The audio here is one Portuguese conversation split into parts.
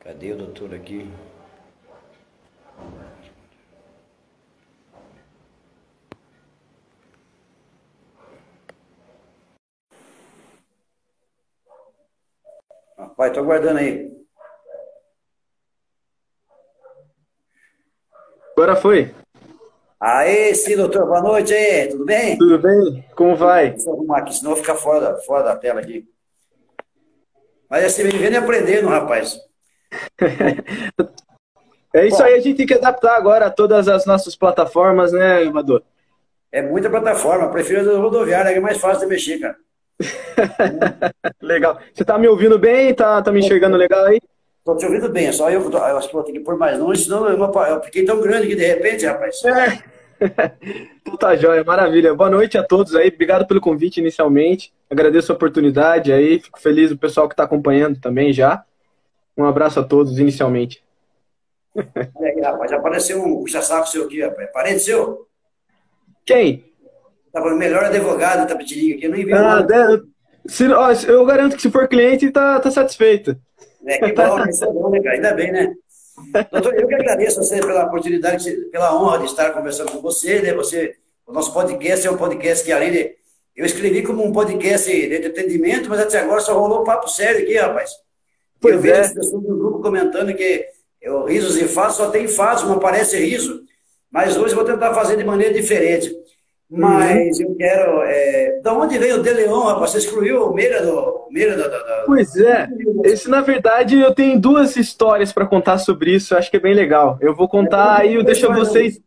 Cadê o doutor aqui? Rapaz, tô aguardando aí. Agora foi. Aê, sim, doutor. Boa noite aí. Tudo bem? Tudo bem? Como vai? Eu arrumar aqui, senão eu vou ficar fora da, fora da tela aqui. Mas assim, vivendo e aprendendo, rapaz. É isso Bom, aí, a gente tem que adaptar agora a todas as nossas plataformas, né, Amador? É muita plataforma, prefiro a rodoviária, é mais fácil de mexer, cara. legal. Você tá me ouvindo bem? Tá, tá me enxergando legal aí? Tô te ouvindo bem, só eu, eu acho que vou ter que pôr mais longe, senão eu, eu fiquei tão grande que de repente, rapaz. É. então tá jóia, maravilha. Boa noite a todos aí, obrigado pelo convite inicialmente. Agradeço a oportunidade aí, fico feliz o pessoal que está acompanhando também já. Um abraço a todos inicialmente. Aí, rapaz, apareceu um puxa-saco seu aqui, rapaz. É parente seu? Quem? Tava o melhor advogado da Tapetininga aqui, eu nem vi. Ah, de... se, ó, eu garanto que se for cliente, tá, tá satisfeito. É, que bom, isso é bom, né, cara? Ainda bem, né? Doutor, eu que agradeço a você pela oportunidade, pela honra de estar conversando com você, né? Você, o nosso podcast é um podcast que, além de. Eu escrevi como um podcast de entretenimento, mas até agora só rolou papo sério aqui, rapaz. Pois eu vejo é. as pessoas do grupo comentando que eu, risos e fatos só tem fatos, não aparece riso. Mas hoje eu vou tentar fazer de maneira diferente. Mas uhum. eu quero. É... Da onde veio o De Leon, rapaz? Você excluiu o Meira do. Meira da, da, Pois é. Esse, na verdade, eu tenho duas histórias para contar sobre isso. Eu acho que é bem legal. Eu vou contar é, e eu deixo vocês,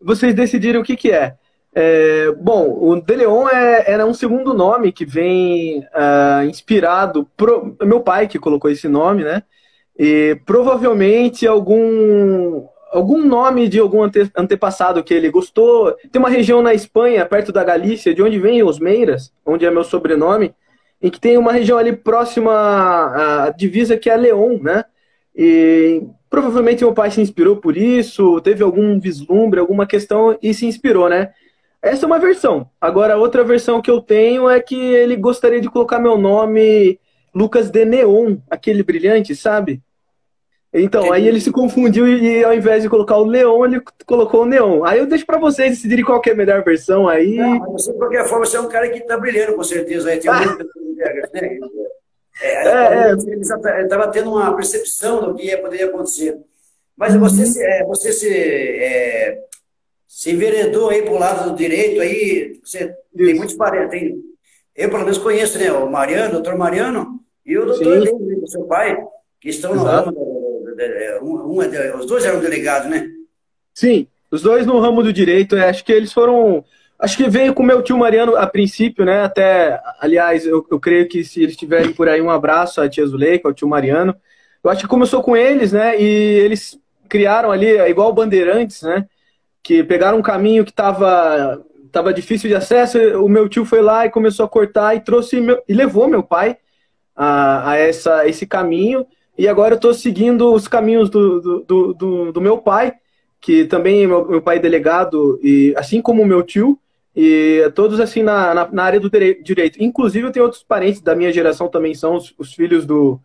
vocês decidirem o que, que é. É bom, o De Leon é, era um segundo nome que vem uh, inspirado. Pro, meu pai que colocou esse nome, né? E provavelmente algum algum nome de algum ante, antepassado que ele gostou. Tem uma região na Espanha, perto da Galícia, de onde vem os Meiras, onde é meu sobrenome, em que tem uma região ali próxima à divisa que é León, né? E provavelmente meu pai se inspirou por isso, teve algum vislumbre, alguma questão e se inspirou, né? Essa é uma versão. Agora, outra versão que eu tenho é que ele gostaria de colocar meu nome Lucas de Neon, aquele brilhante, sabe? Então, aí ele se confundiu e, ao invés de colocar o Leon, ele colocou o Neon. Aí eu deixo para vocês decidirem qual é a melhor versão aí. Não, mas de qualquer forma, você é um cara que tá brilhando, com certeza. Aí tem um... né? É, é, ele estava tendo uma percepção do que poderia acontecer. Mas uhum. você se, é, você se, é, se enveredou aí para o lado do direito, aí você tem muitos parentes. Tem, eu, pelo menos, conheço né, o Mariano, o doutor Mariano, e o doutor Helene, seu pai, que estão Exato. no é, um, um, é os dois eram delegados, né? Sim, os dois no ramo do direito. É, acho que eles foram. Acho que veio com meu tio Mariano a princípio, né? Até, aliás, eu, eu creio que se eles tiverem por aí, um abraço à tia Zuleika, ao tio Mariano. Eu acho que começou com eles, né? E eles criaram ali, igual Bandeirantes, né? Que pegaram um caminho que estava tava difícil de acesso. O meu tio foi lá e começou a cortar e trouxe meu, e levou meu pai a, a essa, esse caminho. E agora eu estou seguindo os caminhos do, do, do, do, meu pai, que também é meu, meu pai é delegado, e assim como o meu tio, e todos assim na, na, na, área do direito. Inclusive eu tenho outros parentes da minha geração também são os, os filhos do,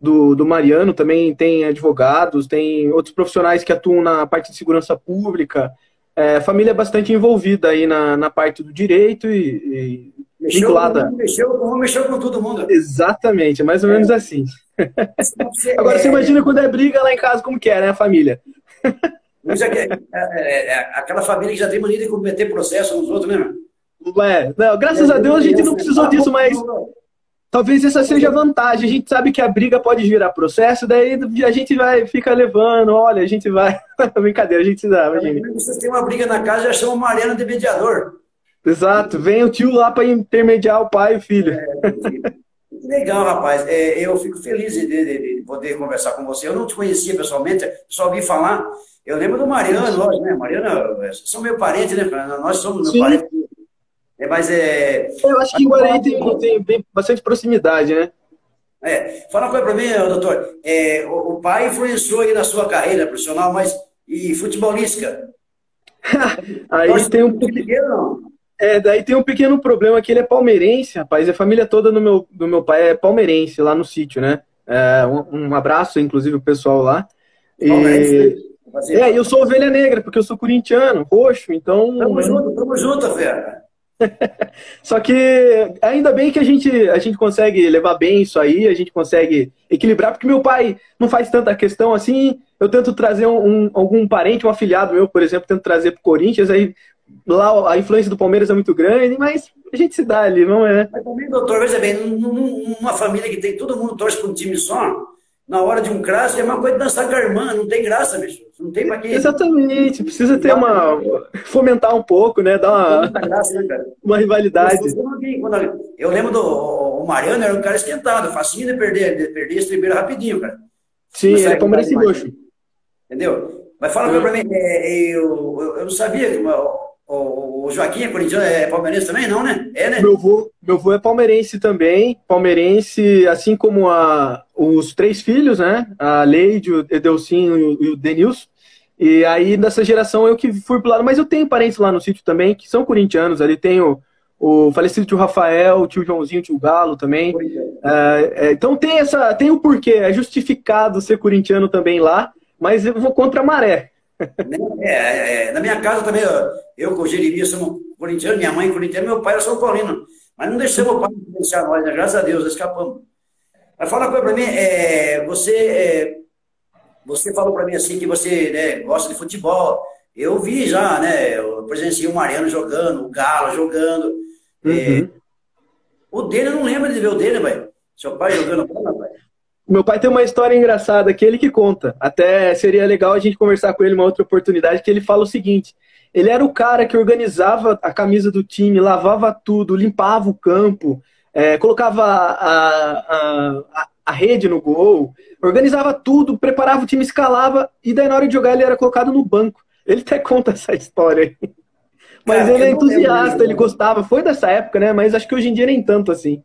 do, do, Mariano, também tem advogados, tem outros profissionais que atuam na parte de segurança pública. É, família é bastante envolvida aí na, na parte do direito e, e mexeu vinculada. Com, mexeu, mexeu com todo mundo. Exatamente, mais ou é. menos assim. Agora você imagina quando é briga lá em casa, como que é, né, a família? Mas é, é, é, é, aquela família que já tem mania de cometer processo nos outros, né? É, não, graças a Deus a gente não precisou disso, mas talvez essa seja a vantagem. A gente sabe que a briga pode virar processo, daí a gente vai, fica levando, olha, a gente vai. Brincadeira, a gente dá, imagina. Vocês têm uma briga na casa, já chama o Mariano de mediador. Exato, vem o tio lá para intermediar o pai e o filho. É, Legal, rapaz. É, eu fico feliz de, de, de, poder conversar com você. Eu não te conhecia pessoalmente, só ouvi falar. Eu lembro do Mariano, nós, né? Mariano, é, são meu parente, né, Nós somos meu parente. É, mas é. Eu acho que em Guarani tem, tem, tem, bastante proximidade, né? É. Fala uma coisa para mim, doutor. É, o, o, pai influenciou aí na sua carreira profissional, mas e futebolística? aí tem um pouquinho. É, daí tem um pequeno problema que ele é palmeirense, rapaz. A família toda do meu, do meu pai é palmeirense, lá no sítio, né? É, um, um, abraço, inclusive, o pessoal lá. E... É, eu sou ovelha negra, porque eu sou corintiano, roxo, então. Tamo junto, tamo junto, Fera. Só que ainda bem que a gente, a gente consegue levar bem isso aí, a gente consegue equilibrar, porque meu pai não faz tanta questão assim. Eu tento trazer um, um algum parente, um afiliado meu, por exemplo, tento trazer pro Corinthians, aí lá a influência do Palmeiras é muito grande, mas a gente se dá ali, não é? Mas também, doutor, veja bem, numa família que tem todo mundo torce para um time só, na hora de um crasso é uma coisa de dançar com a irmã, não tem graça, bicho. Não tem pra quê. Exatamente, precisa ter uma. fomentar um pouco, né? Dar uma. Graça, né, uma rivalidade. Eu, lembro do o Mariano, era um cara esquentado, facinho de perder, de perder esse primeiro rapidinho, cara. Sim, ele é palmeirense roxo. Entendeu? Mas fala é. pra mim, é, eu, eu, eu, não sabia que o, o Joaquim é corintiano, é palmeirense também, não, né? É, né? Meu avô, meu avô é palmeirense também, palmeirense, assim como a, os três filhos, né? A Leide, o Edelcinho e o Denilson. E aí, nessa geração, eu que fui pro lado, mas eu tenho parentes lá no sítio também, que são corintianos, ali tenho o falecido tio Rafael, o tio Joãozinho, o tio Galo também. É, é, então tem essa, tem o porquê, é justificado ser corintiano também lá, mas eu vou contra a maré. É, é, é, na minha casa também, eu com o Jeremias somos corintianos, minha mãe corintiana, meu pai era São Paulino. Mas não deixamos o pai influenciar nós, né? graças a Deus, escapamos. Mas fala uma coisa para mim, é, você, é, você falou para mim assim que você né, gosta de futebol. Eu vi já, né? Eu presenciei o Mariano jogando, o Galo jogando. Uhum. É, o dele, eu não lembro de ver o dele, velho. Seu pai jogando bola. Meu pai tem uma história engraçada que ele que conta. Até seria legal a gente conversar com ele uma outra oportunidade, que ele fala o seguinte: ele era o cara que organizava a camisa do time, lavava tudo, limpava o campo, é, colocava a, a, a, a, rede no gol, organizava tudo, preparava o time, escalava, e daí na hora de jogar ele era colocado no banco. Ele até conta essa história aí. Mas cara, ele é entusiasta, ele gostava. Foi dessa época, né? Mas acho que hoje em dia nem tanto assim.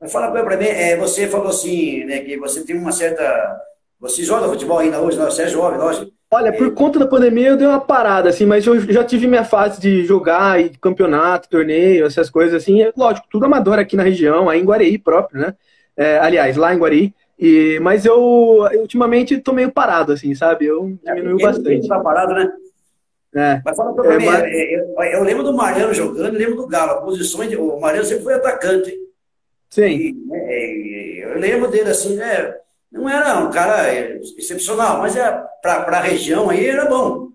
Mas fala para mim, é, você falou assim, né, que você tem uma certa. Você joga futebol ainda hoje, não? Você é jovem, lógico. Olha, por é. conta da pandemia eu dei uma parada, assim, mas eu já tive minha fase de jogar e campeonato, torneio, essas coisas, assim. É, lógico, tudo amador aqui na região, aí em Guareí próprio, né? É, aliás, lá em Guareí. E, mas eu, ultimamente, tô meio parado, assim, sabe? Eu diminuiu é, bastante. Tá parado, né? É. Mas fala pra é, mim, mas... eu, eu, lembro do Mariano jogando, lembro do Galo. Posições de, o Mariano sempre foi atacante. Sim. E, né, eu lembro dele assim, né? Não era um cara excepcional, mas é, para a região aí era bom.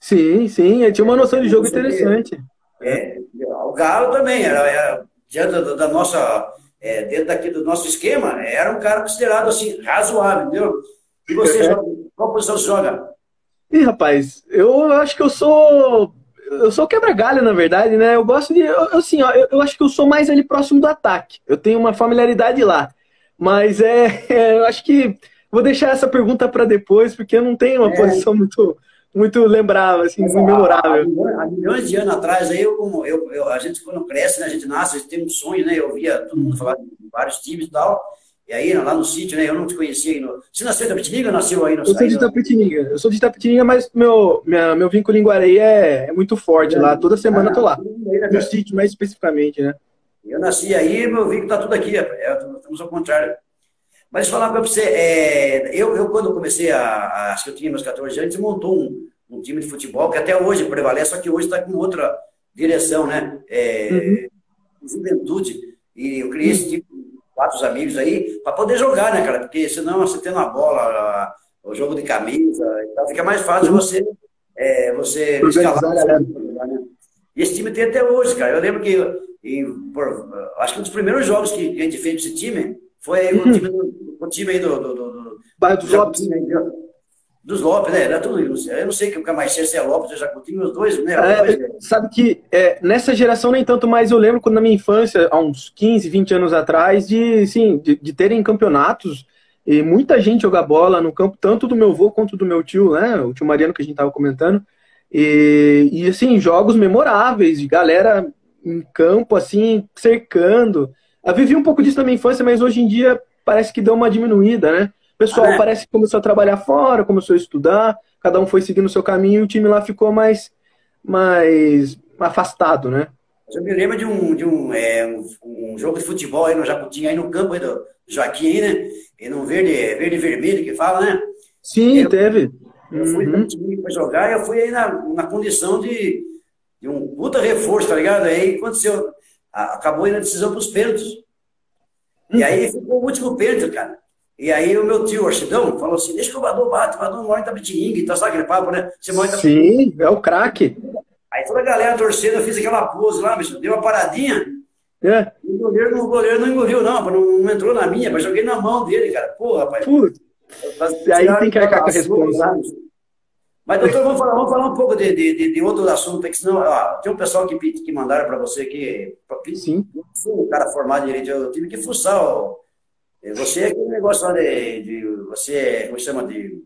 Sim, sim, ele tinha uma noção de jogo interessante. É, o Galo também, era, era diante da, da nossa, é, dentro daqui do nosso esquema, era um cara considerado assim, razoável, entendeu? E você, é. joga, qual posição você joga? Ih, rapaz, eu acho que eu sou eu sou quebra-galho, na verdade, né? Eu gosto de. Eu, assim, ó, eu, eu, acho que eu sou mais ali próximo do ataque. Eu tenho uma familiaridade lá. Mas é, é eu acho que vou deixar essa pergunta para depois, porque eu não tenho uma é. posição muito, muito lembrável, assim, Mas, memorável. Há, há, milhões de anos atrás, aí eu, eu, eu, a gente quando cresce, né, a gente nasce, a gente tem um sonho, né? Eu via todo mundo falar de vários times e tal. E aí, lá no sítio, né? Eu não te conhecia. No... Você nasceu em Itapetininga ou nasceu aí no Eu sou de Itapetininga. Eu sou de Itapetininga, mas meu, minha, meu vínculo em Guarei é, é muito forte é, lá. Toda semana ah, eu tô lá. Aí, né, no sítio, mais especificamente, né? Eu nasci aí, meu vínculo tá tudo aqui. É, estamos ao contrário. Mas falar para você, é, eu, eu quando comecei a, a, acho que eu tinha meus 14 anos, montou um, um time de futebol que até hoje prevalece, só que hoje está com outra direção, né? É, uhum. Juventude. E eu criei esse tipo quatro amigos aí, para poder jogar, né, cara? Porque senão você tendo a bola, o jogo de camisa, então fica mais fácil você, é, você escalar. Né? E esse time tem até hoje, cara. Eu lembro que, em, por, acho que um dos primeiros jogos que a gente fez com esse time foi uhum. o, time do, o time aí do. do, do, do Bairro dos Lopes. Dos Lopes, né? Era tudo, eu não sei o que é mais se é Lopes ou Jacutinho, os dois, né? É? Sabe que é, nessa geração nem tanto, mas eu lembro quando na minha infância, há uns 15, 20 anos atrás, de, sim, de, de terem campeonatos e muita gente jogar bola no campo, tanto do meu avô quanto do meu tio, né? O tio Mariano que a gente estava comentando. E, e assim, jogos memoráveis, de galera em campo, assim, cercando. Eu vivi um pouco disso na minha infância, mas hoje em dia parece que deu uma diminuída, né? Pessoal ah, é. parece que começou a trabalhar fora, começou a estudar, cada um foi seguindo o seu caminho e o time lá ficou mais, mais afastado, né? Eu me lembro de um, de um, é, um, um jogo de futebol aí no Jacutinho, aí no campo aí do, Joaquim, né? E num verde, verde vermelho que fala, né? Sim, eu, teve. Eu fui uhum. para jogar e eu fui aí na, na condição de, de um puta reforço, tá ligado? Aí aconteceu, acabou indo a decisão para os pênaltis. E aí ficou o último pênalti, cara. E aí o meu tio, Archidão, falou assim, deixa que o Badô bate, o Badô mora em Tabitininga, então sabe aquele papo, né? Você mora em Sim, é o craque. Aí toda a galera torcendo, eu fiz aquela pose lá, bicho, deu uma paradinha. É. O goleiro, o goleiro não engoliu, não, não, não entrou na minha, mas joguei na mão dele, cara. Pô, rapaz. Putz. Aí tem que arcar com a resposta. Mas, doutor, vamos falar, vamos falar um pouco de, de, de outro assunto, porque senão, ó, tem um pessoal que, que mandaram para você aqui. Sim. Um cara formado em direito, eu tive que fuçar. Ó, você é aquele negócio lá de, de você, como chama, de,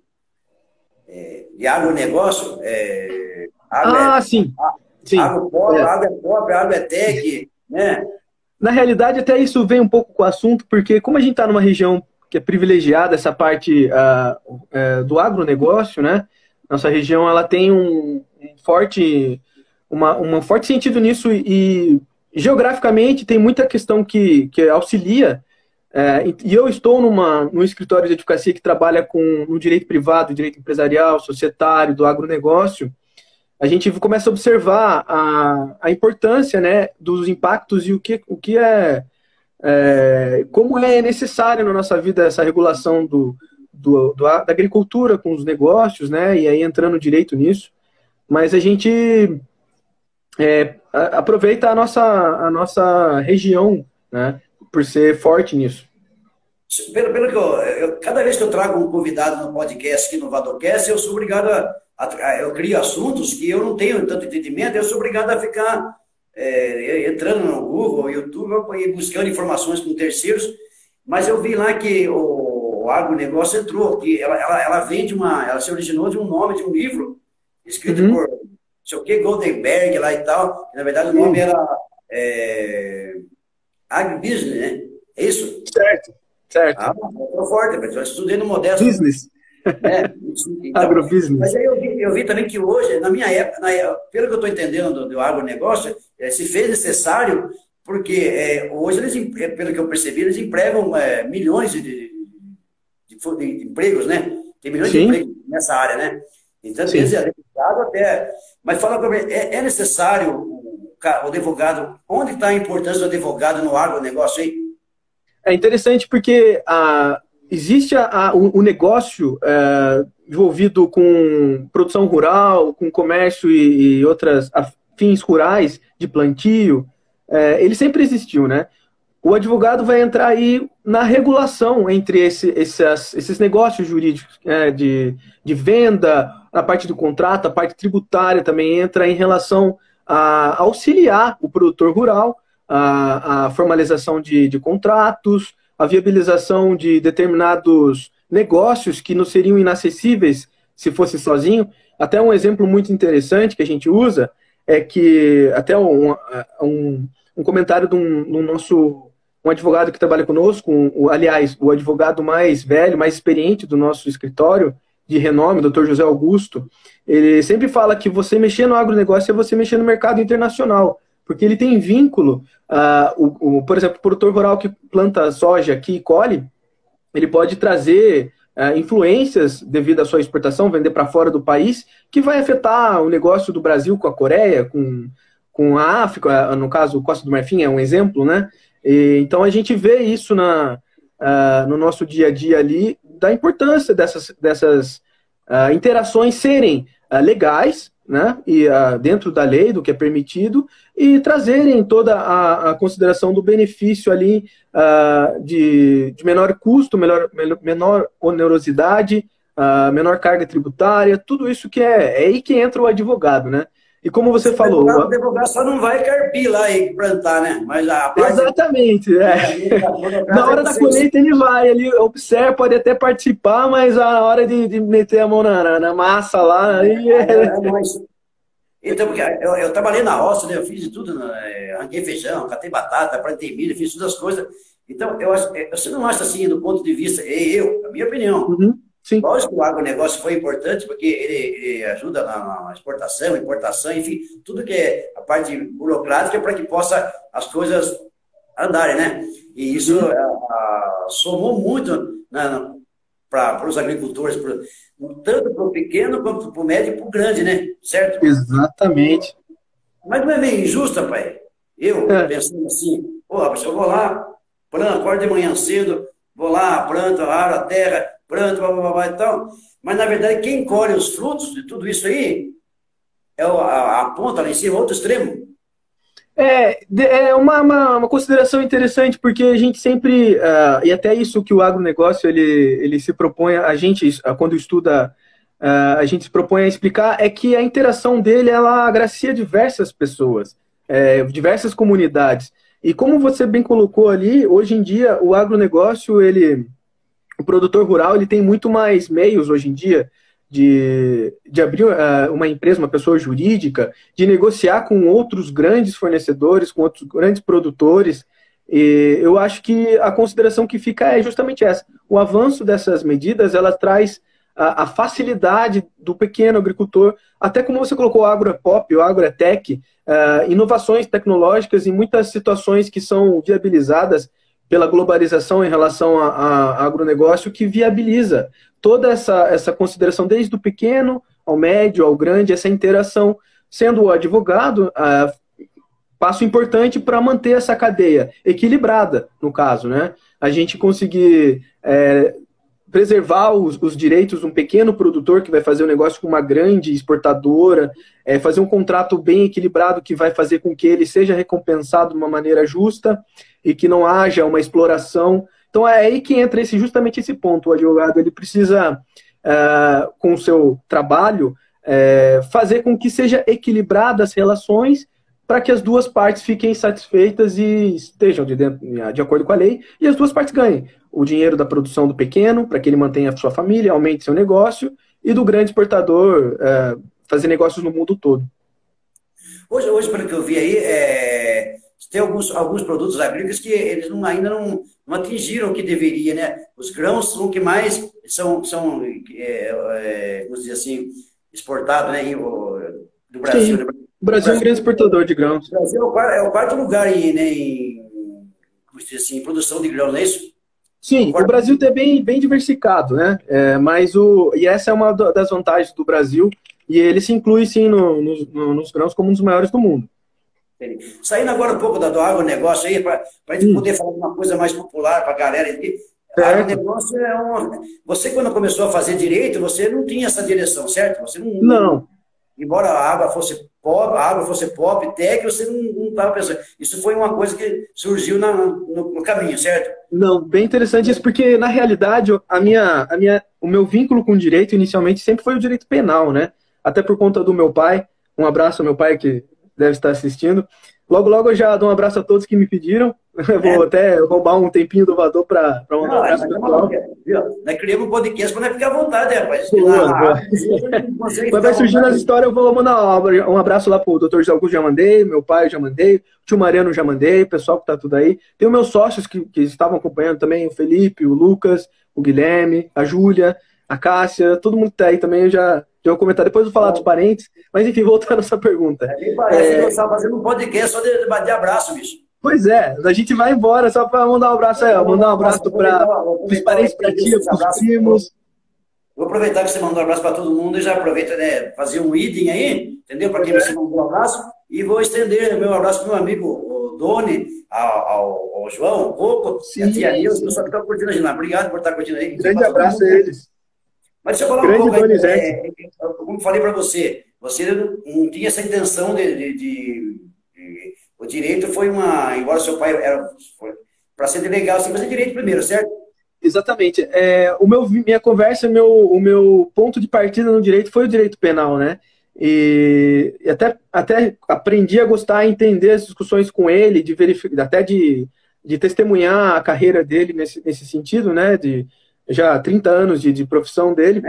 é, de agronegócio. É, ah, é, sim. sim. Pobre, é. água é pobre, água é tech, né? Na realidade, até isso vem um pouco com o assunto, porque como a gente está numa região que é privilegiada, essa parte uh, uh, do agronegócio, né? Nossa região ela tem um, um forte, uma, um forte sentido nisso e, e geograficamente tem muita questão que, que auxilia. É, e eu estou numa, num escritório de advocacia que trabalha com no direito privado, direito empresarial, societário, do agronegócio. A gente começa a observar a, a importância né, dos impactos e o que, o que é, é como é necessário na nossa vida essa regulação do, do, do, da agricultura com os negócios, né? E aí entrando direito nisso. Mas a gente é, aproveita a nossa, a nossa região, né? Por ser forte nisso. Pelo, pelo que eu, eu, cada vez que eu trago um convidado no podcast aqui no Vadocast, eu sou obrigado a, a, eu crio assuntos que eu não tenho tanto entendimento, eu sou obrigado a ficar é, entrando no Google, YouTube, e buscando informações com terceiros. Mas eu vi lá que o, o agronegócio entrou, que ela, ela, ela vem de uma, ela se originou de um nome de um livro escrito uhum. por, não sei o que, Goldenberg lá e tal, na verdade o nome era é, Agribusiness, né? É isso? Certo, certo. Ah, tô forte, mas eu estudei no Modesto. Business. É, então, Agrobusiness. Mas aí eu vi, eu vi, também que hoje, na minha época, na, pelo que eu estou entendendo do, do agronegócio, é, se fez necessário, porque é, hoje eles, pelo que eu percebi, eles empregam é, milhões de, de, de empregos, né? Tem milhões Sim. de empregos nessa área, né? Então, desde advogado até. Mas fala para mim, é, é, necessário o, advogado. Onde está a importância do advogado no agronegócio aí? É interessante porque a, existe a, a, o, o, negócio é, envolvido com produção rural, com comércio e, e outras fins rurais de plantio, é, ele sempre existiu, né? o advogado vai entrar aí na regulação entre esse, esses, esses negócios jurídicos é, de, de venda, a parte do contrato, a parte tributária também entra em relação a auxiliar o produtor rural, a, a formalização de, de contratos, a viabilização de determinados negócios que não seriam inacessíveis se fosse sozinho. Até um exemplo muito interessante que a gente usa é que até um, um, um comentário de um, de um nosso um advogado que trabalha conosco, um, aliás, o advogado mais velho, mais experiente do nosso escritório, de renome, Dr. José Augusto, ele sempre fala que você mexer no agronegócio é você mexer no mercado internacional, porque ele tem vínculo, uh, o, o, por exemplo, o produtor rural que planta soja aqui e colhe, ele pode trazer uh, influências devido à sua exportação, vender para fora do país, que vai afetar o negócio do Brasil com a Coreia, com, com a África, no caso, o Costa do Marfim é um exemplo, né? E, então a gente vê isso na, uh, no nosso dia a dia ali, da importância dessas, dessas uh, interações serem uh, legais, né, e dentro da lei, do que é permitido, e trazerem toda a, a consideração do benefício ali de, de, menor custo, menor, menor onerosidade, menor carga tributária, tudo isso que é, é aí que entra o advogado, né? E como você falou. O advogado só não vai carpir lá e plantar, né? Mas a. Exatamente. É. Na hora da colheita ele vai, ele observa, pode até participar, mas a hora de, de meter a mão na, na massa lá. Aí é... É, é mas... Então, porque eu, eu, trabalhei na roça, né? eu fiz tudo, né? arranquei feijão, catei batata, plantei milho, fiz todas as coisas. Então, eu acho, você não acha assim, do ponto de vista, eu, a minha opinião, uhum. Sim. Lógico que o agronegócio foi importante, porque ele, ele ajuda na, na, exportação, importação, enfim, tudo que é a parte burocrática para que possa as coisas andarem, né? E isso a, a, somou muito né, para os agricultores, pra, tanto para o pequeno quanto para o médio e para o grande, né? Certo? Exatamente. Mas não é meio injusto, pai? Eu, é. pensando assim, pô, eu vou lá, planto, acordo de manhã cedo, vou lá, planto, aro a terra, planto, blá, blá, blá, e tal. Mas, na verdade, quem colhe os frutos de tudo isso aí é a, a ponta lá em cima, outro extremo. É, é uma, uma, uma, consideração interessante, porque a gente sempre, uh, e até isso que o agronegócio ele, ele se propõe, a gente, quando estuda, uh, a gente se propõe a explicar, é que a interação dele, ela agracia diversas pessoas, é, diversas comunidades. E como você bem colocou ali, hoje em dia, o agronegócio, ele, o produtor rural, ele tem muito mais meios hoje em dia de, de abrir uh, uma empresa, uma pessoa jurídica, de negociar com outros grandes fornecedores, com outros grandes produtores. E eu acho que a consideração que fica é justamente essa. O avanço dessas medidas, ela traz a, a facilidade do pequeno agricultor, até como você colocou, o agro é pop, o agro é tech, uh, inovações tecnológicas em muitas situações que são viabilizadas pela globalização em relação a, a, agronegócio que viabiliza toda essa, essa consideração, desde o pequeno ao médio, ao grande, essa interação, sendo o advogado uh, passo importante para manter essa cadeia equilibrada, no caso, né? A gente conseguir é, preservar os, os, direitos de um pequeno produtor que vai fazer um negócio com uma grande exportadora, é, fazer um contrato bem equilibrado que vai fazer com que ele seja recompensado de uma maneira justa e que não haja uma exploração. Então é aí que entra esse, justamente esse ponto. O advogado ele precisa, uh, com o seu trabalho, uh, fazer com que seja equilibrada as relações para que as duas partes fiquem satisfeitas e estejam de, dentro, de acordo com a lei e as duas partes ganhem. O dinheiro da produção do pequeno, para que ele mantenha a sua família, aumente seu negócio, e do grande exportador, uh, fazer negócios no mundo todo. Hoje, hoje pelo que eu vi aí, é, tem alguns, alguns produtos agrícolas que eles não, ainda não, não atingiram o que deveria, né? Os grãos são o que mais são, são é, é, vamos dizer assim, exportados né, do Brasil. Né? O Brasil é um grande exportador de grãos. O Brasil é o quarto, é o quarto lugar em, né, em, assim, em produção de grãos, não é isso? Sim, o, Brasil é bem, bem diversificado, né? É, mas o, e essa é uma das vantagens do Brasil, e ele se inclui, sim, no, no, nos grãos como um dos maiores do mundo. Saindo agora um pouco da, do agronegócio aí, para a gente hum. poder falar de uma coisa mais popular para a galera. Aqui. Agronegócio é uma. Você, quando começou a fazer direito, você não tinha essa direção, certo? Você não. Não. Embora a água fosse pop, a água fosse pop, tech, você não estava pensando. Isso foi uma coisa que surgiu na, no, no, caminho, certo? Não, bem interessante isso, porque na realidade a minha, a minha, o meu vínculo com o direito inicialmente sempre foi o direito penal, né? Até por conta do meu pai. Um abraço ao meu pai que deve estar assistindo. Logo, logo eu já dou um abraço a todos que me pediram. Eu vou é. até roubar um tempinho do Vador para mandar um abraço para pessoal. Nós criamos um podcast para ficar à vontade, rapaz. Boa, boa. Quando vai surgindo as histórias, eu vou mandar um abraço lá para o doutor José Augusto, já mandei, meu pai já mandei, o tio Mariano já mandei, o pessoal que está tudo aí. Tem os meus sócios que, que estavam acompanhando também, o Felipe, o Lucas, o Guilherme, a Júlia, a Cássia, todo mundo que está aí também, eu já de um comentário. Depois eu vou falar dos parentes. Mas enfim, voltando à sua pergunta. É, parece é... que você está fazendo um podcast só de, de abraço, bicho. Pois é, a gente vai embora só para mandar um abraço aí, ó. Mandar um abraço para os parentes, para tia, para os primos. Vou aproveitar que você mandou um abraço para todo mundo e já aproveita, né, fazer um idem aí, entendeu? Para quem você mandou um abraço. E vou estender o meu abraço para o meu amigo o Doni, ao, ao, ao João, o Coco, Sim, e a tia Nilson, só que estão curtindo a gente lá. Obrigado por estar curtindo aí. Grande abraço a eles. Mas deixa eu falar Grande um pouco, aí, é, é, como falei para você, você não tinha essa intenção de, de, de, O direito foi uma. Embora seu pai era. Para ser legal, você fazer direito primeiro, certo? Exatamente. É, o meu, minha conversa, meu, o meu ponto de partida no direito foi o direito penal, né? E, e até, até aprendi a gostar, a entender as discussões com ele, de verificar, até de, de testemunhar a carreira dele nesse, nesse sentido, né? De, já 30 anos de, de profissão dele.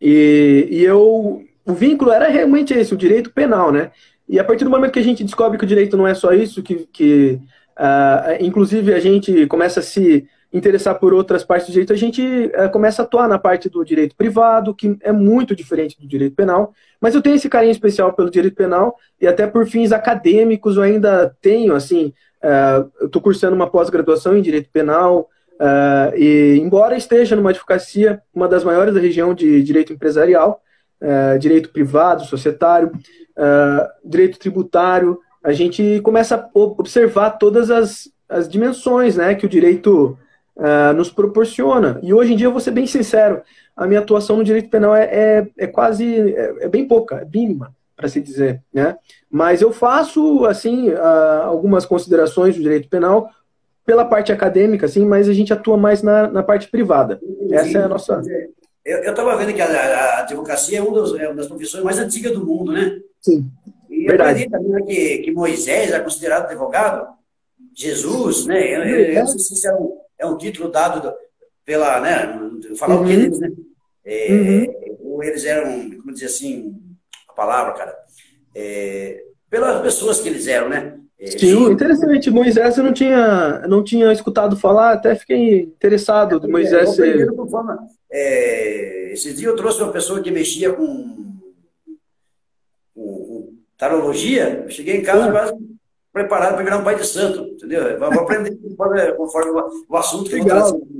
E, e eu. O vínculo era realmente esse, o direito penal, né? E a partir do momento que a gente descobre que o direito não é só isso, que, que uh, inclusive a gente começa a se interessar por outras partes do direito, a gente uh, começa a atuar na parte do direito privado, que é muito diferente do direito penal. Mas eu tenho esse carinho especial pelo direito penal e até por fins acadêmicos eu ainda tenho, assim, Uh, eu estou cursando uma pós-graduação em Direito Penal, uh, e embora esteja numa advocacia, uma das maiores da região de Direito Empresarial, Direito Privado, Societário, Direito Tributário, a gente começa a observar todas as, as dimensões né, que o direito nos proporciona. E hoje em dia, eu vou ser bem sincero, a minha atuação no direito penal é, é, é quase, é, é, bem pouca, é mínima, para se dizer, né? Mas eu faço, assim, algumas considerações do direito penal pela parte acadêmica, assim, mas a gente atua mais na, na parte privada. Essa Sim. é a nossa... Eu estava vendo que a, a, advocacia é, é uma das profissões mais antigas do mundo, né? Sim. E Verdade. eu também que, que Moisés é considerado advogado, Jesus, né? Eu, eu, eu não sei se isso é um, é um título dado pela, né, falar uhum. o que eles, né, é, uhum. ou eles eram, como dizer assim, a palavra, cara, é, pelas pessoas que eles eram, né? É, Sim, interessante. Moisés eu não tinha, não tinha escutado falar, até fiquei interessado do Moisés é, ser... É, esse dia eu trouxe uma pessoa que mexia com, tarologia, cheguei em casa quase preparado para virar um pai de santo, entendeu? Vou aprender conforme o assunto que Legal. eu vou trazer.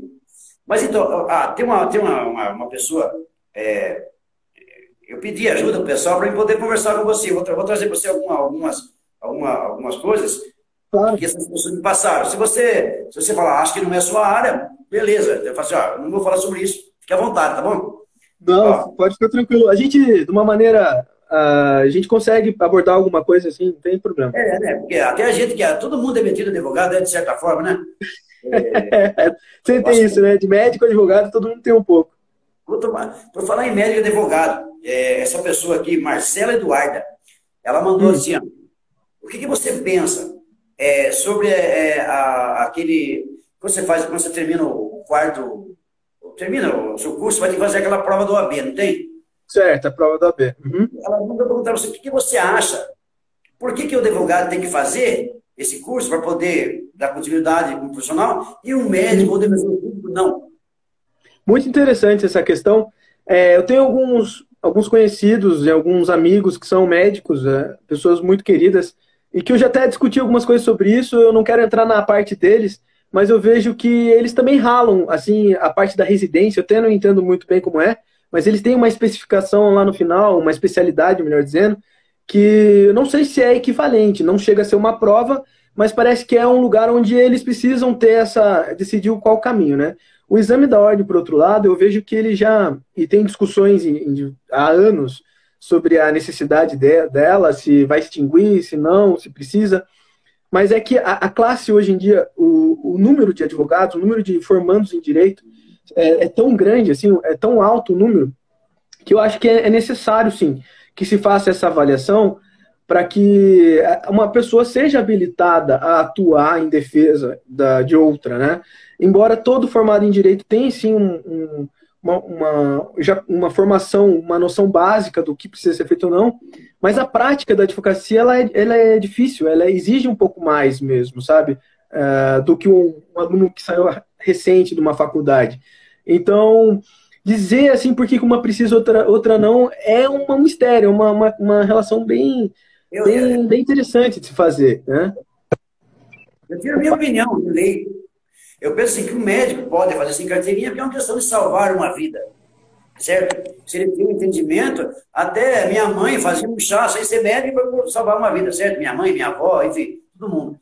Mas então, ah, tem uma, tem uma, uma, uma pessoa. É, eu pedi ajuda o pessoal para poder conversar com você. Vou, vou trazer para você alguma, algumas, alguma, algumas coisas claro. que essas pessoas me passaram. Se você, se você falar, acho que não é a sua área, beleza. Eu falo assim, ó, não vou falar sobre isso. Fique à vontade, tá bom? Não, ó. pode ficar tranquilo. A gente, de uma maneira a gente consegue abordar alguma coisa assim, não tem problema. É, né? Porque até a gente que é, todo mundo é metido advogado, né, de certa forma, né? É, Você tem isso, né? De médico, advogado, todo mundo tem um pouco. Por falar em médico e advogado, é, essa pessoa aqui, Marcela Eduarda, ela mandou hum. assim: ó, o que, que você pensa é, sobre é, a, aquele. Quando você faz, quando você termina o quarto, termina o seu curso, vai ter que fazer aquela prova do AB, não tem? Certo, a prova do AB. Uhum. Ela mandou perguntar você: o que, que você acha? Por que, que o advogado tem que fazer esse curso para poder dar continuidade como profissional e o médico ou defensor público não. Muito interessante essa questão. É, eu tenho alguns, alguns conhecidos e alguns amigos que são médicos, é, pessoas muito queridas, e que eu já até discuti algumas coisas sobre isso. Eu não quero entrar na parte deles, mas eu vejo que eles também ralam, assim, a parte da residência. Eu até não entendo muito bem como é, mas eles têm uma especificação lá no final, uma especialidade, melhor dizendo, que não sei se é equivalente, não chega a ser uma prova, mas parece que é um lugar onde eles precisam ter essa. decidir qual caminho, né? O exame da ordem, por outro lado, eu vejo que ele já. e tem discussões em, em, há anos sobre a necessidade de, dela, se vai extinguir, se não, se precisa. Mas é que a, a classe hoje em dia, o, o, número de advogados, o número de formandos em direito é, é, tão grande, assim, é tão alto o número, que eu acho que é, é necessário, sim, que se faça essa avaliação para que uma pessoa seja habilitada a atuar em defesa da, de outra, né? Embora todo formado em direito tenha sim um, um, uma, uma, já uma formação, uma noção básica do que precisa ser feito ou não, mas a prática da advocacia ela é, ela é difícil, ela exige um pouco mais mesmo, sabe? Uh, do que um, um aluno que saiu recente de uma faculdade. Então, dizer assim por que uma precisa outra outra não é um mistério, uma, uma, uma relação bem, eu, bem, bem interessante de se fazer, né? Eu tenho a minha opinião de lei. Eu penso assim, que o médico pode fazer assim carteirinha porque é uma questão de salvar uma vida, certo? Se ele tem um entendimento, até minha mãe fazia um chá sem ser médico para salvar uma vida, certo? Minha mãe, minha avó, enfim, todo mundo.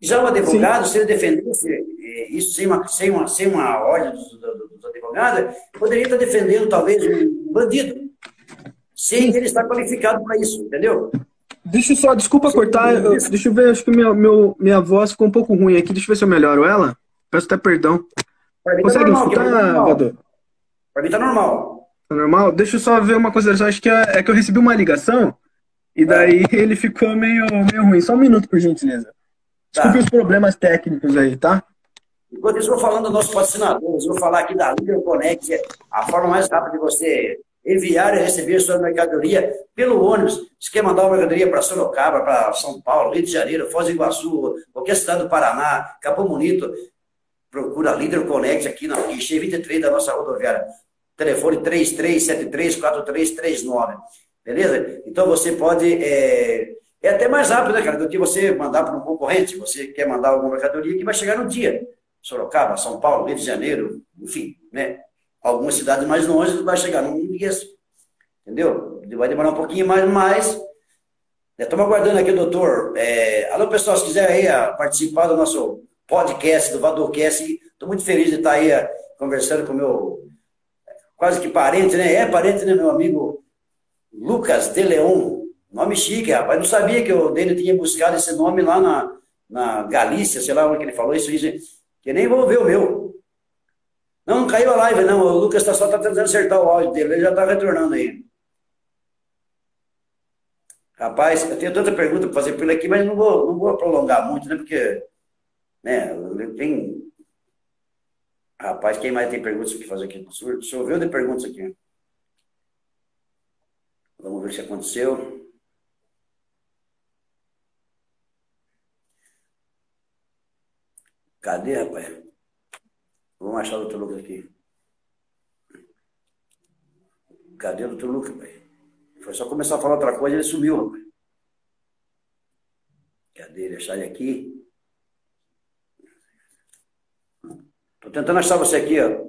Já o advogado, Sim. se ele defendesse eh, isso sem uma, sem uma, sem uma ordem dos, dos advogados, poderia estar defendendo talvez um bandido, sem ele estar qualificado para isso, entendeu? Deixa eu só, desculpa Sim, cortar, eu, deixa eu ver, acho que minha, meu, minha voz ficou um pouco ruim aqui, deixa eu ver se eu melhoro ela. Peço até perdão. Tá Consegue tá escutar, Vador? Para mim tá normal. Tá normal? Deixa eu só ver uma coisa, acho que é, é que eu recebi uma ligação e daí é. ele ficou meio, meio ruim. Só um minuto, por gentileza. Desculpe tá. os problemas técnicos aí, tá? Enquanto isso, vou falando dos nossos patrocinadores, vou falar aqui da Líder Connect, é a forma mais rápida de você enviar e receber sua mercadoria pelo ônibus. Você quer mandar uma mercadoria para Sorocaba, para São Paulo, Rio de Janeiro, Foz do Iguaçu, qualquer cidade do Paraná, Capão Bonito, procura Líder Connect aqui na guichê 23 da nossa rodoviária. Telefone 33734339. Beleza? Então você pode é, É até mais rápido, né, cara, do que você mandar para um concorrente. Você quer mandar alguma mercadoria que vai chegar no dia. Sorocaba, São Paulo, Rio de Janeiro, enfim, né? Algumas cidades mais longe vai chegar num dia. Entendeu? Vai demorar um pouquinho mais, mas. Estamos aguardando aqui, doutor. É... Alô, pessoal, se quiser aí ah, participar do nosso podcast, do Vadorcast, estou muito feliz de estar aí ah, conversando com meu quase que parente, né? É parente, né, meu amigo Lucas de Leon. Nome chique, rapaz. Não sabia que o dele tinha buscado esse nome lá na, na Galícia, sei lá onde que ele falou isso, isso que nem vou ver o meu. Não, não caiu a live, não. O Lucas tá, só tá tentando acertar o áudio dele, ele já tá retornando aí. Rapaz, eu tenho tanta pergunta para fazer por ele aqui, mas não vou, não vou prolongar muito, né? Porque, né, tem. Rapaz, quem mais tem perguntas que fazer aqui? Choveu de perguntas aqui. Vamos ver que aconteceu. Cadê, rapaz? Vamos achar o doutor Lucas aqui. Cadê o doutor Lucas, pai? Foi só começar a falar outra coisa, ele sumiu, rapaz. Cadê ele? Achar ele aqui. Tô tentando achar você aqui, ó.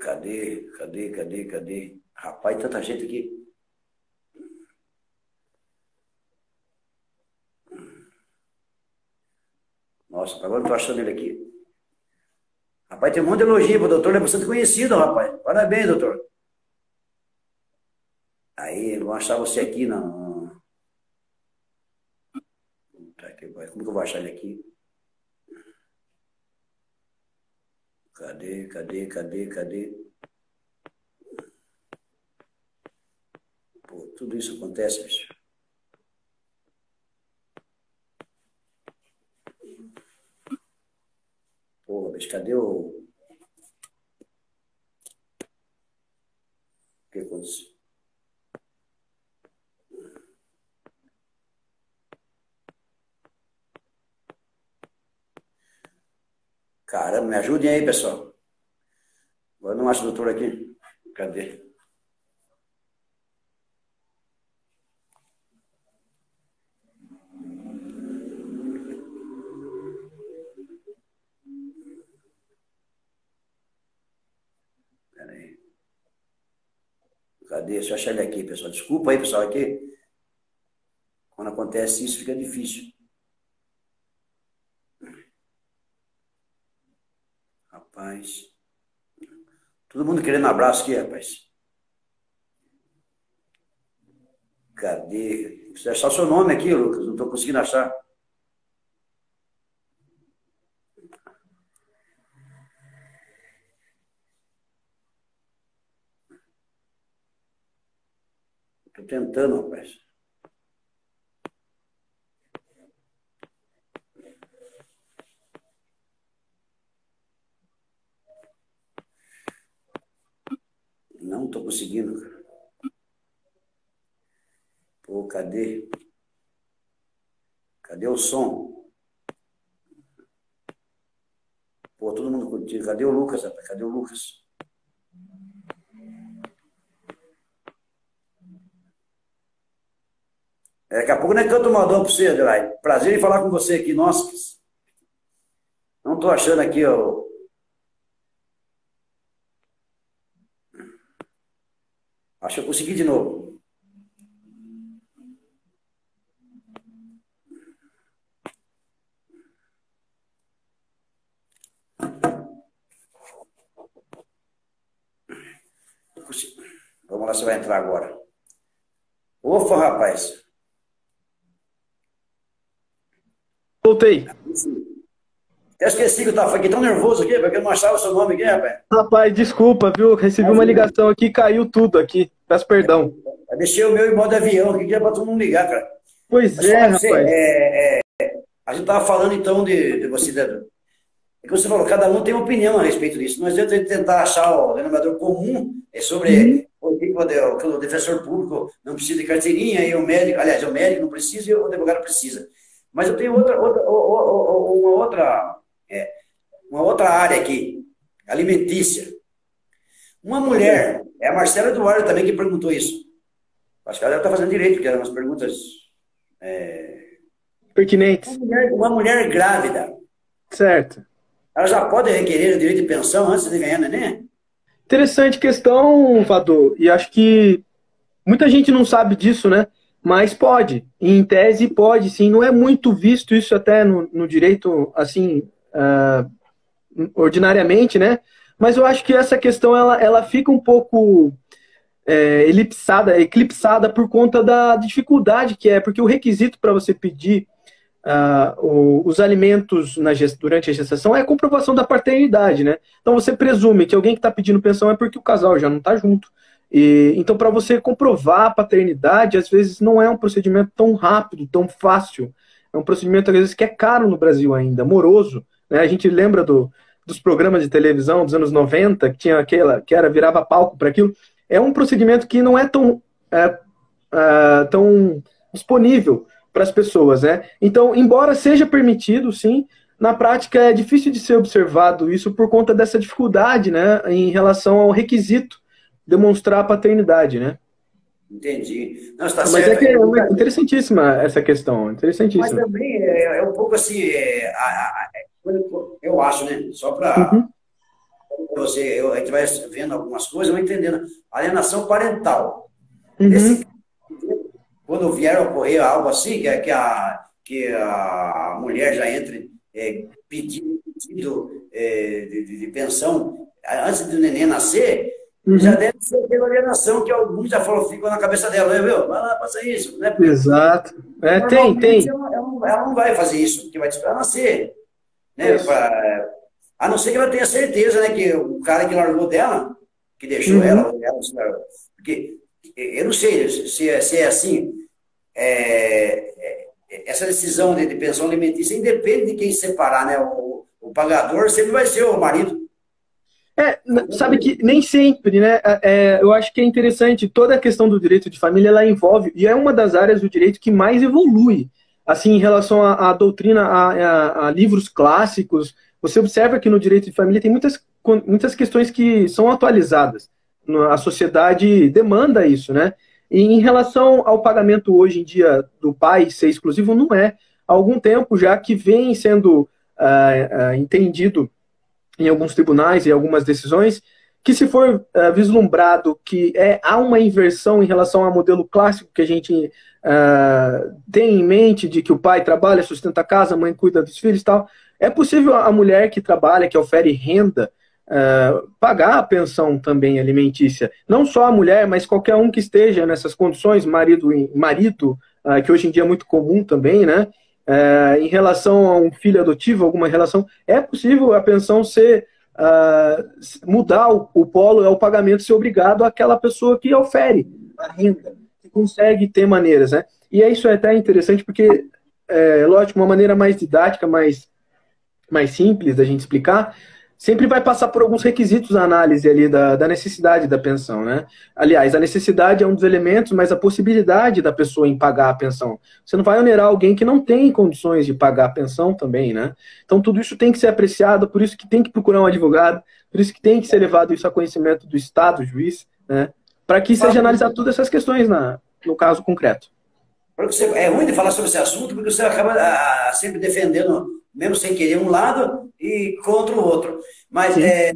Cadê? Cadê? Cadê? Cadê? Rapaz, tanta gente aqui. Nossa, agora não estou achando ele aqui. Rapaz, tem de elogio para o doutor, ele é bastante conhecido, rapaz. Parabéns, doutor. Aí, vão achar você aqui, não. Como que eu vou achar ele aqui? Cadê, cadê, cadê, cadê? Pô, tudo isso acontece, bicho. Pô, mas cadê o. O que aconteceu? Caramba, me ajudem aí, pessoal. Agora não acho o doutor aqui. Cadê? Cadê? Deixa eu achar ele aqui, pessoal. Desculpa aí, pessoal, aqui. Quando acontece isso, fica difícil. Rapaz. Todo mundo querendo abraço aqui, rapaz. Cadê? Precisa achar o seu nome aqui, Lucas. Não estou conseguindo achar. Estou tentando, rapaz. Não estou conseguindo, cara. Pô, cadê? Cadê o som? Pô, todo mundo curtindo. Cadê o Lucas, rapaz? Cadê o Lucas? Daqui a pouco não é canto modão para você, Adelaide. Prazer em falar com você aqui. Nossa, não estou achando aqui, ó. Acho que eu consegui de novo. Vamos lá, você vai entrar agora. Ufa, rapaz. Voltei. Eu esqueci que eu tava aqui tão nervoso aqui, porque eu não achava o seu nome aqui, rapaz. Rapaz, desculpa, viu? Recebi uma ligação aqui caiu tudo aqui. Peço perdão. Eu deixei o meu em modo avião aqui, que é pra todo mundo ligar, cara. Pois Mas, é, você, rapaz. É, é, a gente tava falando então de, de você, de, é que você falou, cada um tem uma opinião a respeito disso. Não adianta tentar achar o denominador comum é sobre uhum. o, que o defensor público não precisa de carteirinha e o médico, aliás, o médico não precisa e o advogado precisa. Mas eu tenho outra, outra, uma, outra, é, uma outra área aqui, alimentícia. Uma mulher, é a Marcela Eduardo também que perguntou isso. Acho que ela está fazendo direito, porque eram umas perguntas. É... Pertinentes. Uma mulher, uma mulher grávida. Certo. Ela já pode requerer o direito de pensão antes de ganhar neném? Interessante questão, Vador. E acho que muita gente não sabe disso, né? Mas pode. Em tese, pode, sim. Não é muito visto isso até no, no direito, assim, uh, ordinariamente, né? Mas eu acho que essa questão ela, ela fica um pouco é, elipsada, eclipsada por conta da dificuldade que é, porque o requisito para você pedir uh, os alimentos na durante a gestação é a comprovação da paternidade, né? Então você presume que alguém que está pedindo pensão é porque o casal já não está junto. E, então, para você comprovar a paternidade, às vezes não é um procedimento tão rápido, tão fácil. É um procedimento, às vezes, que é caro no Brasil ainda, moroso. Né? A gente lembra do, dos programas de televisão dos anos 90, que tinha aquela, que era, virava palco para aquilo. É um procedimento que não é tão, é, é, tão disponível para as pessoas, né? Então, embora seja permitido, sim, na prática é difícil de ser observado isso por conta dessa dificuldade, né, em relação ao requisito demonstrar a paternidade, né? Entendi. Não, está Mas é certo. é que é interessantíssima essa questão, interessantíssima. Mas também é, é um pouco assim, é, a, a, eu acho, né? Só para uhum. você, eu, a gente vai vendo algumas coisas, vai entendendo. Alienação parental. Uhum. Quando vier a ocorrer algo assim, que, é, que, a, que a mulher já entre é, pedindo, pedido é, de, de, de, pensão antes do neném nascer, uhum. já deve ser pela alienação que alguns já falou, ficou na cabeça dela, né, viu? Vai lá, faça isso. Né? Exato. É, tem, tem. Ela, ela, não vai fazer isso, porque vai te esperar nascer. Né? Pra, a não ser que ela tenha certeza, né, que o cara que largou dela, que deixou uhum. ela, ela, porque eu não sei se é, se é assim, é, é, essa decisão de, de, pensão alimentícia independe de quem separar, né? O, o pagador sempre vai ser o marido. É, sabe que nem sempre, né? É, é, eu acho que é interessante, toda a questão do direito de família, ela envolve, e é uma das áreas do direito que mais evolui assim, em relação à, à doutrina, a, a, a, livros clássicos, você observa que no direito de família tem muitas, muitas questões que são atualizadas. A sociedade demanda isso, né? E em relação ao pagamento hoje em dia do pai ser exclusivo, não é. Há algum tempo já que vem sendo uh, uh, entendido em alguns tribunais e algumas decisões que se for uh, vislumbrado que é, há uma inversão em relação ao modelo clássico que a gente uh, tem em mente de que o pai trabalha, sustenta a casa, a mãe cuida dos filhos e tal, é possível a mulher que trabalha, que ofere renda, uh, pagar a pensão também alimentícia. Não só a mulher, mas qualquer um que esteja nessas condições, marido, marido que hoje em dia é muito comum também, né? Em relação a um filho adotivo, alguma relação, é possível a pensão ser uh, mudar o, o polo é o pagamento ser obrigado àquela pessoa que ofere a renda, que consegue ter maneiras, né? E é isso é até interessante porque, é, lógico, uma maneira mais didática, mais, mais simples da gente explicar, sempre vai passar por alguns requisitos a análise ali da, da necessidade da pensão, né? Aliás, a necessidade é um dos elementos, mas a possibilidade da pessoa em pagar a pensão. Você não vai onerar alguém que não tem condições de pagar a pensão também, né? Então tudo isso tem que ser apreciado, por isso que tem que procurar um advogado, por isso que tem que ser levado isso a conhecimento do Estado, juiz, né? Para que seja analisado todas essas questões na, no caso concreto. É ruim de falar sobre esse assunto, porque você acaba ah, sempre defendendo mesmo sem querer, um lado e contra o outro. Mas, é,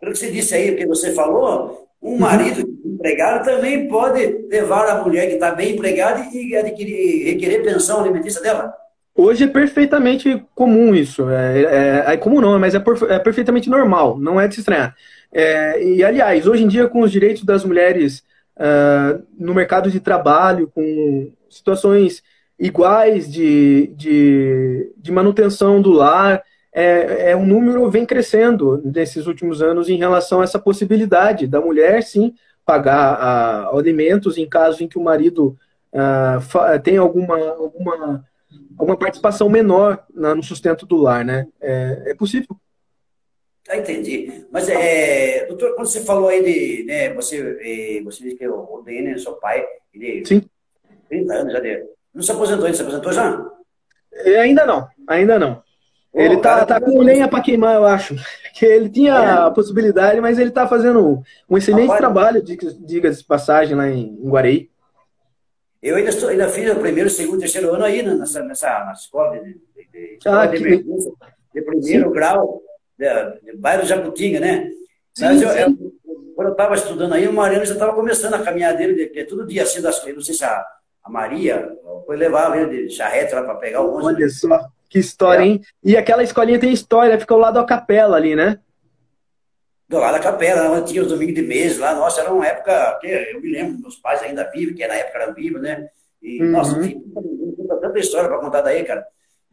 pelo que você disse aí, que você falou, um uhum. marido empregado também pode levar a mulher que está bem empregada e adquirir, requerer pensão alimentícia dela. Hoje é perfeitamente comum isso. É, é, é comum não, mas é, por, é, perfeitamente normal, não é de se estranhar. É, e, aliás, hoje em dia, com os direitos das mulheres uh, no mercado de trabalho, com situações iguais de, de, de manutenção do lar, é, é um número vem crescendo nesses últimos anos em relação a essa possibilidade da mulher, sim, pagar a, alimentos em caso em que o marido uh, tem alguma, alguma, alguma participação menor na, no sustento do lar, né? É, é possível. Ah, entendi. Mas, é, doutor, quando você falou aí de, né, você, é, você disse que o DNA, seu pai, ele... Sim. 30 anos já dele. Não se aposentou, ele se aposentou já? É, ainda não, ainda não. ele tá, tá com lenha para queimar, eu acho. Que ele tinha é. a possibilidade, mas ele tá fazendo um excelente Rapaz, trabalho, diga-se de passagem, lá em, em Guarei. Eu ainda, estou, ainda fiz o primeiro, segundo, terceiro ano aí nessa, nessa na escola de, de, de, escola ah, de, que... de primeiro sim. grau, de, de bairro Jacutinga, né? Sim, Mas eu, eu, quando eu estava estudando aí, o Mariano já estava começando a caminhar dele, que é todo dia assim, das, não sei se a, a Maria foi levar ele de charrete lá para pegar o ônibus. Olha só, que história, é. hein? E aquela escolinha tem história, fica ao lado da capela ali, né? do lado da capela, onde tinha os domingos de mês lá, nossa, era uma época que eu me lembro, meus pais ainda vivem, que na época eram vivos, né? E, uhum. nossa, tem tanta história para contar daí, cara.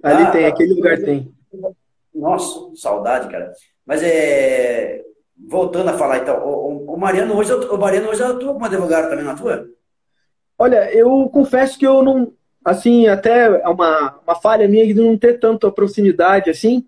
Ali ah, tem, aquele lugar tem. Nossa, saudade, cara. Mas é. Voltando a falar, então, o, o Mariano hoje, o Mariano hoje atua como advogado também, não atua? Olha, eu confesso que eu não, assim, até é uma, uma falha minha de não ter tanta proximidade, assim,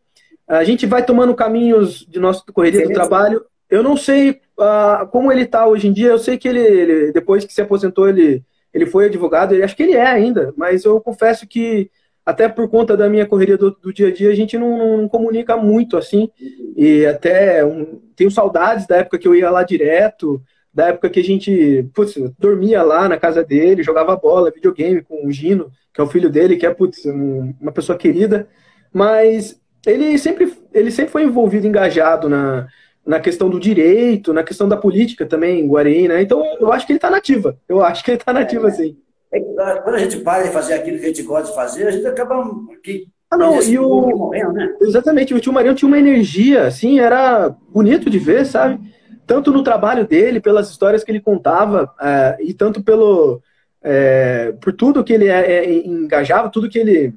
a gente vai tomando caminhos de nossa correria do trabalho. Eu não sei uh, como ele está hoje em dia. Eu sei que ele, ele, depois que se aposentou, ele, ele foi advogado. Ele, acho que ele é ainda, mas eu confesso que até por conta da minha correria do, do dia a dia, a gente não, não comunica muito assim. E até um, tenho saudades da época que eu ia lá direto, da época que a gente putz, dormia lá na casa dele, jogava bola, videogame com o Gino, que é o filho dele, que é putz, um, uma pessoa querida. Mas ele sempre, ele sempre foi envolvido, engajado na, na questão do direito, na questão da política também, em Guarani, né? Então eu acho que ele está nativa. Eu acho que ele está nativa, é, sim. É, quando a gente para de fazer aquilo que a gente gosta de fazer, a gente acaba aqui. Ah, não, e o. Morrendo, né? Exatamente, o tio Mariano tinha uma energia, assim, era bonito de ver, sabe? Tanto no trabalho dele, pelas histórias que ele contava, é, e tanto pelo. É, por tudo que ele é, é engajava, tudo que ele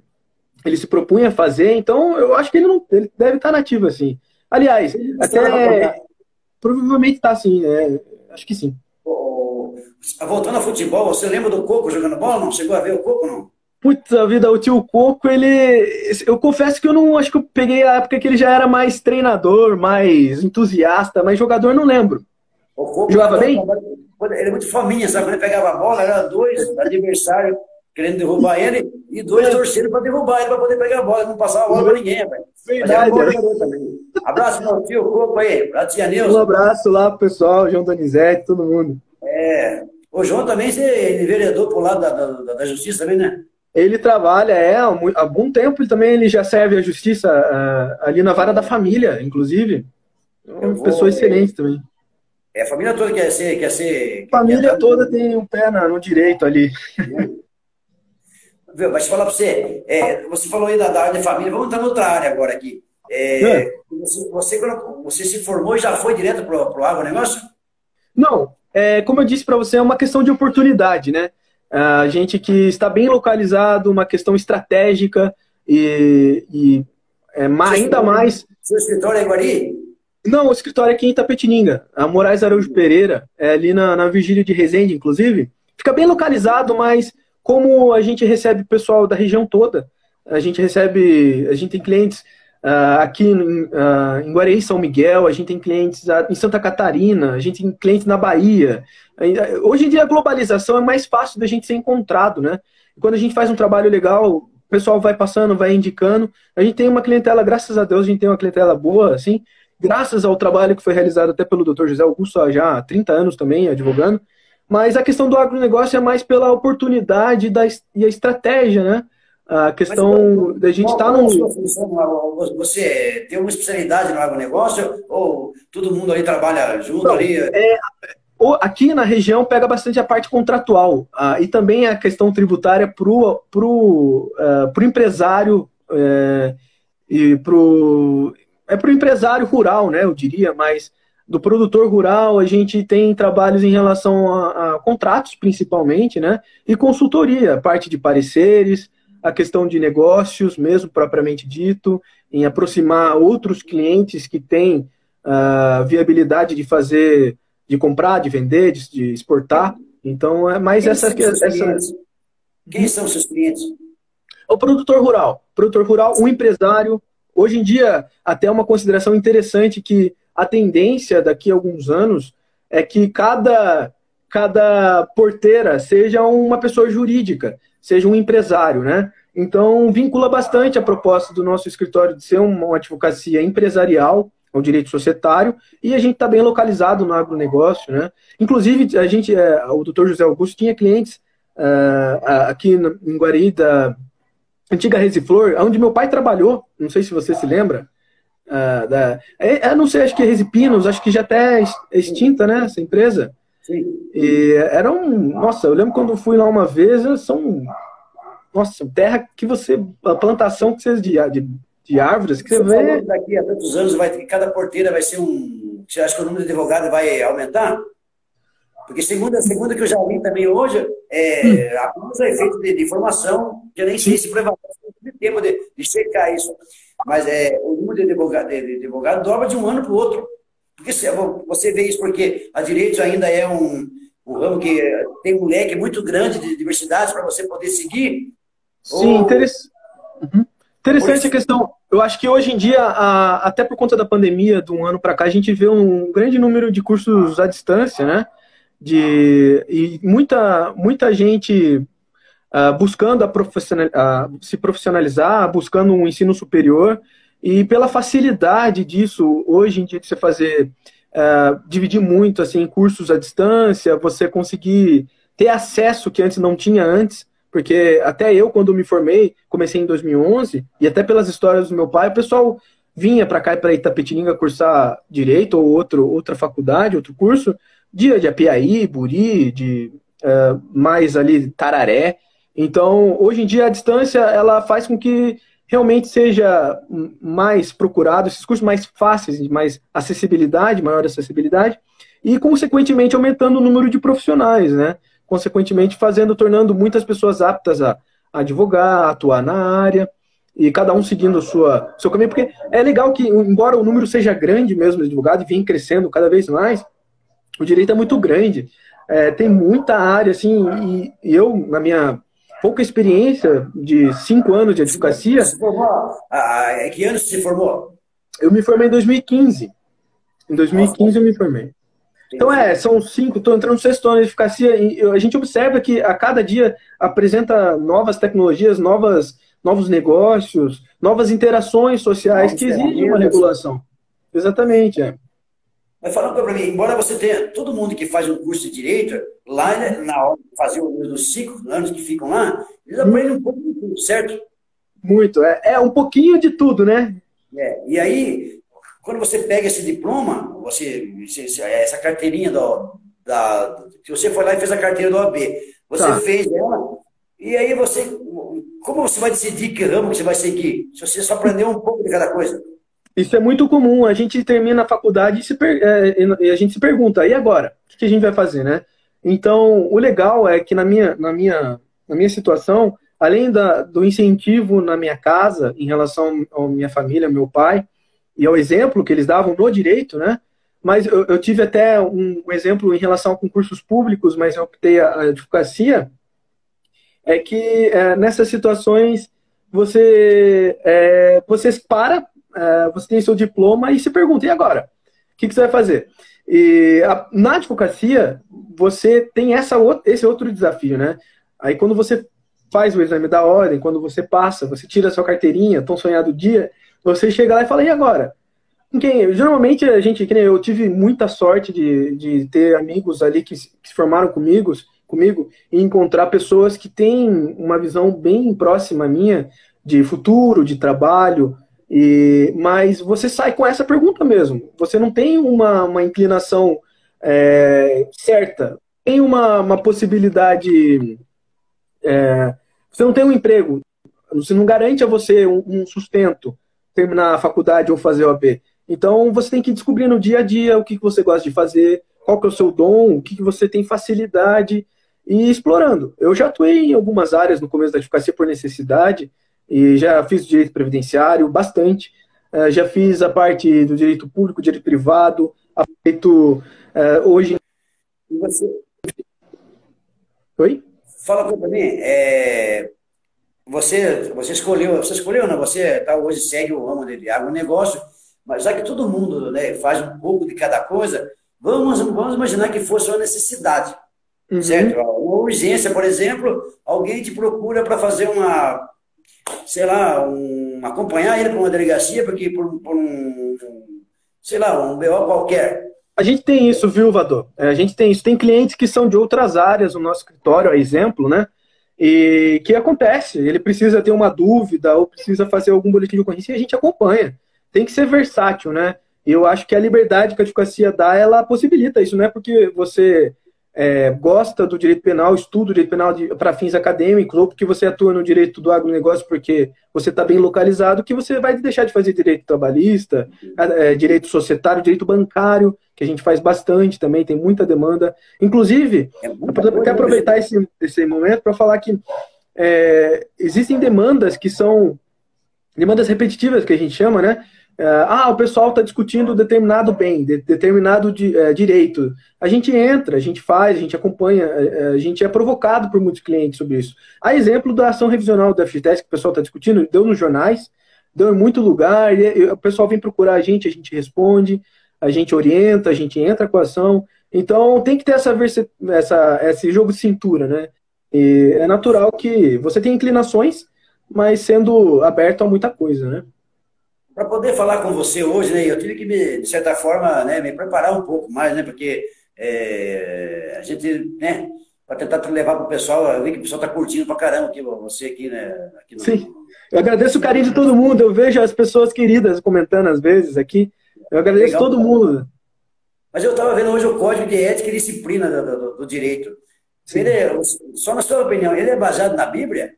ele se propunha a fazer, então eu acho que ele não ele deve estar nativo assim. Aliás, até provavelmente está assim, é, acho que sim. Voltando ao futebol, você lembra do Coco jogando bola? Não chegou a ver o Coco não? Puta vida, o tio Coco, ele. Eu confesso que eu não. Acho que eu peguei a época que ele já era mais treinador, mais entusiasta, mas jogador não lembro. O Coco Jogava bem? Ele é muito faminha, sabe? Quando ele pegava a bola, era dois adversários querendo derrubar ele, e dois é. torcendo para derrubar ele, para poder pegar a bola, não passar a bola para ninguém, velho. Verdade. É abraço meu tio, corpo aí, pra tia Nilson. Um abraço lá pro pessoal, João Donizete, todo mundo. É. O João também é vereador pro lado da, da, da, justiça também, né? Ele trabalha, é, há algum tempo ele também ele já serve a justiça uh, ali na vara da família, inclusive. Uma vou, pessoa excelente é, também. É, a família toda quer ser. Quer ser família quer toda tem um pé no direito ali. É. Mas falar para você, é, você falou aí da, da área de família, vamos entrar noutra área agora aqui. É, é. Você, você, você, se formou e já foi direto para o agronegócio? Não, é, como eu disse para você, é uma questão de oportunidade, né? A gente que está bem localizado, uma questão estratégica e, e é, ainda mais. Seu escritório é Guari? Não, o escritório é aqui em Itapetininga, a Moraes Araújo Pereira, é ali na, na Vigília de Resende, inclusive. Fica bem localizado, mas como a gente recebe pessoal da região toda, a gente recebe, a gente tem clientes uh, aqui em, uh, em Guarani, São Miguel, a gente tem clientes uh, em Santa Catarina, a gente tem clientes na Bahia. Hoje em dia a globalização é mais fácil da gente ser encontrado, né? quando a gente faz um trabalho legal, o pessoal vai passando, vai indicando. A gente tem uma clientela, graças a Deus, a gente tem uma clientela boa, assim, graças ao trabalho que foi realizado até pelo Dr. José Augusto já há 30 anos também, advogando. Mas a questão do agronegócio é mais pela oportunidade da, e a estratégia, né? A questão da gente estar tá no. Você tem uma especialidade no agronegócio ou todo mundo ali trabalha junto Não, ali? É, aqui na região pega bastante a parte contratual uh, e também a questão tributária para o pro, uh, pro empresário uh, e para o é pro empresário rural, né? Eu diria, mas do produtor rural, a gente tem trabalhos em relação a, a, contratos, principalmente, né? E consultoria, parte de pareceres, a questão de negócios, mesmo propriamente dito, em aproximar outros clientes que têm uh, viabilidade de fazer, de comprar, de vender, de, de exportar. Então, é mais Quem essa. essa... Quem são seus clientes? O produtor rural. Produtor rural, um empresário. Hoje em dia, até uma consideração interessante que a tendência daqui a alguns anos é que cada, cada porteira seja uma pessoa jurídica, seja um empresário, né? Então, vincula bastante a proposta do nosso escritório de ser uma advocacia empresarial ao direito societário e a gente está bem localizado no agronegócio, né? Inclusive, a gente, é, o doutor José Augusto tinha clientes uh, aqui em Guari, da antiga Resiflor, onde meu pai trabalhou, não sei se você se lembra. Uh, da, é, é, não sei, acho que é Resipinos, acho que já até é extinta, né, essa empresa. Sim. E era um. Nossa, eu lembro quando fui lá uma vez, são. Nossa, terra que você. A plantação que vocês de, de, de árvores que você, você vê. Daqui a tantos anos, vai, cada porteira vai ser um. Você acha que o número de advogados vai aumentar? Porque segunda, segunda que eu já vi também hoje, é, hum. apenas é efeito de, de informação, que eu nem sei se prevalece de tempo de, de checar isso. Mas é, o número de advogado, de, de advogado dobra de um ano para o outro. Porque você vê isso porque a direito ainda é um, um ramo que tem um leque muito grande de diversidades para você poder seguir. Sim, ou... interessante. Uhum. Interessante a questão. Eu acho que hoje em dia, a, até por conta da pandemia, de um ano para cá, a gente vê um grande número de cursos à distância, né? De, e muita, muita gente uh, buscando a profissional, uh, se profissionalizar, buscando um ensino superior. E pela facilidade disso, hoje em dia, de você fazer, uh, dividir muito, assim, cursos à distância, você conseguir ter acesso que antes não tinha antes, porque até eu, quando me formei, comecei em 2011, e até pelas histórias do meu pai, o pessoal vinha para cá, para Itapetininga, cursar Direito ou outro, outra faculdade, outro curso, dia de Apiaí, Buri, de uh, mais ali Tararé. Então, hoje em dia, a distância, ela faz com que realmente seja mais procurado, esses cursos mais fáceis, mais acessibilidade, maior acessibilidade, e consequentemente aumentando o número de profissionais, né? Consequentemente fazendo, tornando muitas pessoas aptas a, advogar, a atuar na área, e cada um seguindo o sua, seu caminho, porque é legal que, embora o número seja grande mesmo de advogado e vem crescendo cada vez mais, o direito é muito grande. É, tem muita área, assim, e, e eu, na minha pouca experiência de cinco anos de advocacia. Você formou? Ah, é que ano você se formou? Eu me formei em 2015. Em 2015 Nossa. eu me formei. Então é, são cinco, estou entrando no sexto ano de advocacia e a gente observa que a cada dia apresenta novas tecnologias, novas, novos negócios, novas interações sociais que exigem uma regulação. Exatamente, é. Mas falando para mim, embora você tenha todo mundo que faz um curso de direito, lá né, na hora de fazer os cinco anos que ficam lá, eles aprendem um pouco de tudo, certo? Muito, é, é um pouquinho de tudo, né? É, e aí, quando você pega esse diploma, você, essa carteirinha do, da, se você foi lá e fez a carteira do OAB, você tá. fez ela, e aí você, como você vai decidir que ramo que você vai seguir? Se você só aprendeu um pouco de cada coisa. Isso é muito comum. A gente termina a faculdade e, per... é, e a gente se pergunta, e agora? O que a gente vai fazer, né? Então, o legal é que na minha, na minha, na minha situação, além da, do incentivo na minha casa, em relação à minha família, meu pai, e ao exemplo que eles davam no direito, né? Mas eu, eu tive até um, um, exemplo em relação a concursos públicos, mas eu optei a, a advocacia, é que é, nessas situações você, é, você para é, você tem seu diploma e se pergunta, e agora? O que, que você vai fazer? E a, na advocacia, você tem essa, esse outro desafio, né? Aí quando você faz o exame da ordem, quando você passa, você tira a sua carteirinha, tão sonhado dia, você chega lá e fala, e agora? Quem, geralmente a gente, que eu, tive muita sorte de, de ter amigos ali que, que se formaram comigo, comigo e encontrar pessoas que têm uma visão bem próxima minha de futuro, de trabalho, e, mas você sai com essa pergunta mesmo. Você não tem uma, uma inclinação é, certa. Tem uma, uma possibilidade. É, você não tem um emprego. Você não garante a você um, um sustento terminar a faculdade ou fazer o. Então você tem que descobrir no dia a dia o que, que você gosta de fazer, qual que é o seu dom, o que, que você tem facilidade e explorando. Eu já atuei em algumas áreas no começo da advocacia por necessidade, e já fiz direito previdenciário bastante, uh, já fiz a parte do direito público, direito privado, a direito uh, hoje. E você? Oi? Fala para mim, é, você, você escolheu, você escolheu, não? Você tá, hoje segue o ramo de agronegócio, mas já que todo mundo né, faz um pouco de cada coisa, vamos, vamos imaginar que fosse uma necessidade, uhum. certo? Uma urgência, por exemplo, alguém te procura para fazer uma sei lá, um, acompanhar ele para uma delegacia, porque por, por um, sei lá, um BO qualquer. A gente tem isso, viu, Vador? É, a gente tem isso. Tem clientes que são de outras áreas no nosso escritório, a exemplo, né? E que acontece, ele precisa ter uma dúvida ou precisa fazer algum boletim de ocorrência e a gente acompanha. Tem que ser versátil, né? Eu acho que a liberdade que a advocacia dá, ela possibilita isso, não é porque você é, gosta do direito penal, estuda o direito penal para fins acadêmicos, ou porque você atua no direito do agronegócio porque você está bem localizado, que você vai deixar de fazer direito trabalhista, é, direito societário, direito bancário, que a gente faz bastante também, tem muita demanda. Inclusive, é eu quero aproveitar esse, esse momento para falar que é, existem demandas que são demandas repetitivas, que a gente chama, né? É, ah, o pessoal está discutindo determinado bem, de, determinado de, é, direito. A gente entra, a gente faz, a gente acompanha, a, é, é, a gente é provocado por muitos clientes sobre isso. A exemplo da ação revisional da FGTS que o pessoal está discutindo, deu nos jornais, deu em muito lugar, e, e, o pessoal vem procurar a gente, a gente responde, a gente orienta, a gente entra com a ação. Então tem que ter essa, essa, esse jogo de cintura, né? E é natural que você tenha inclinações, mas sendo aberto a muita coisa, né? Para poder falar com você hoje, né, eu tive que, me, de certa forma, né, me preparar um pouco mais, né, porque é, a gente, né, para tentar levar para o pessoal, eu vi que o pessoal está curtindo para caramba aqui, você aqui, né? Aqui no... Sim, eu agradeço o carinho de todo mundo, eu vejo as pessoas queridas comentando às vezes aqui, eu agradeço Legal, todo mundo. Mas eu estava vendo hoje o Código de Ética e Disciplina do, do, do Direito. Ele é, só na sua opinião, ele é baseado na Bíblia?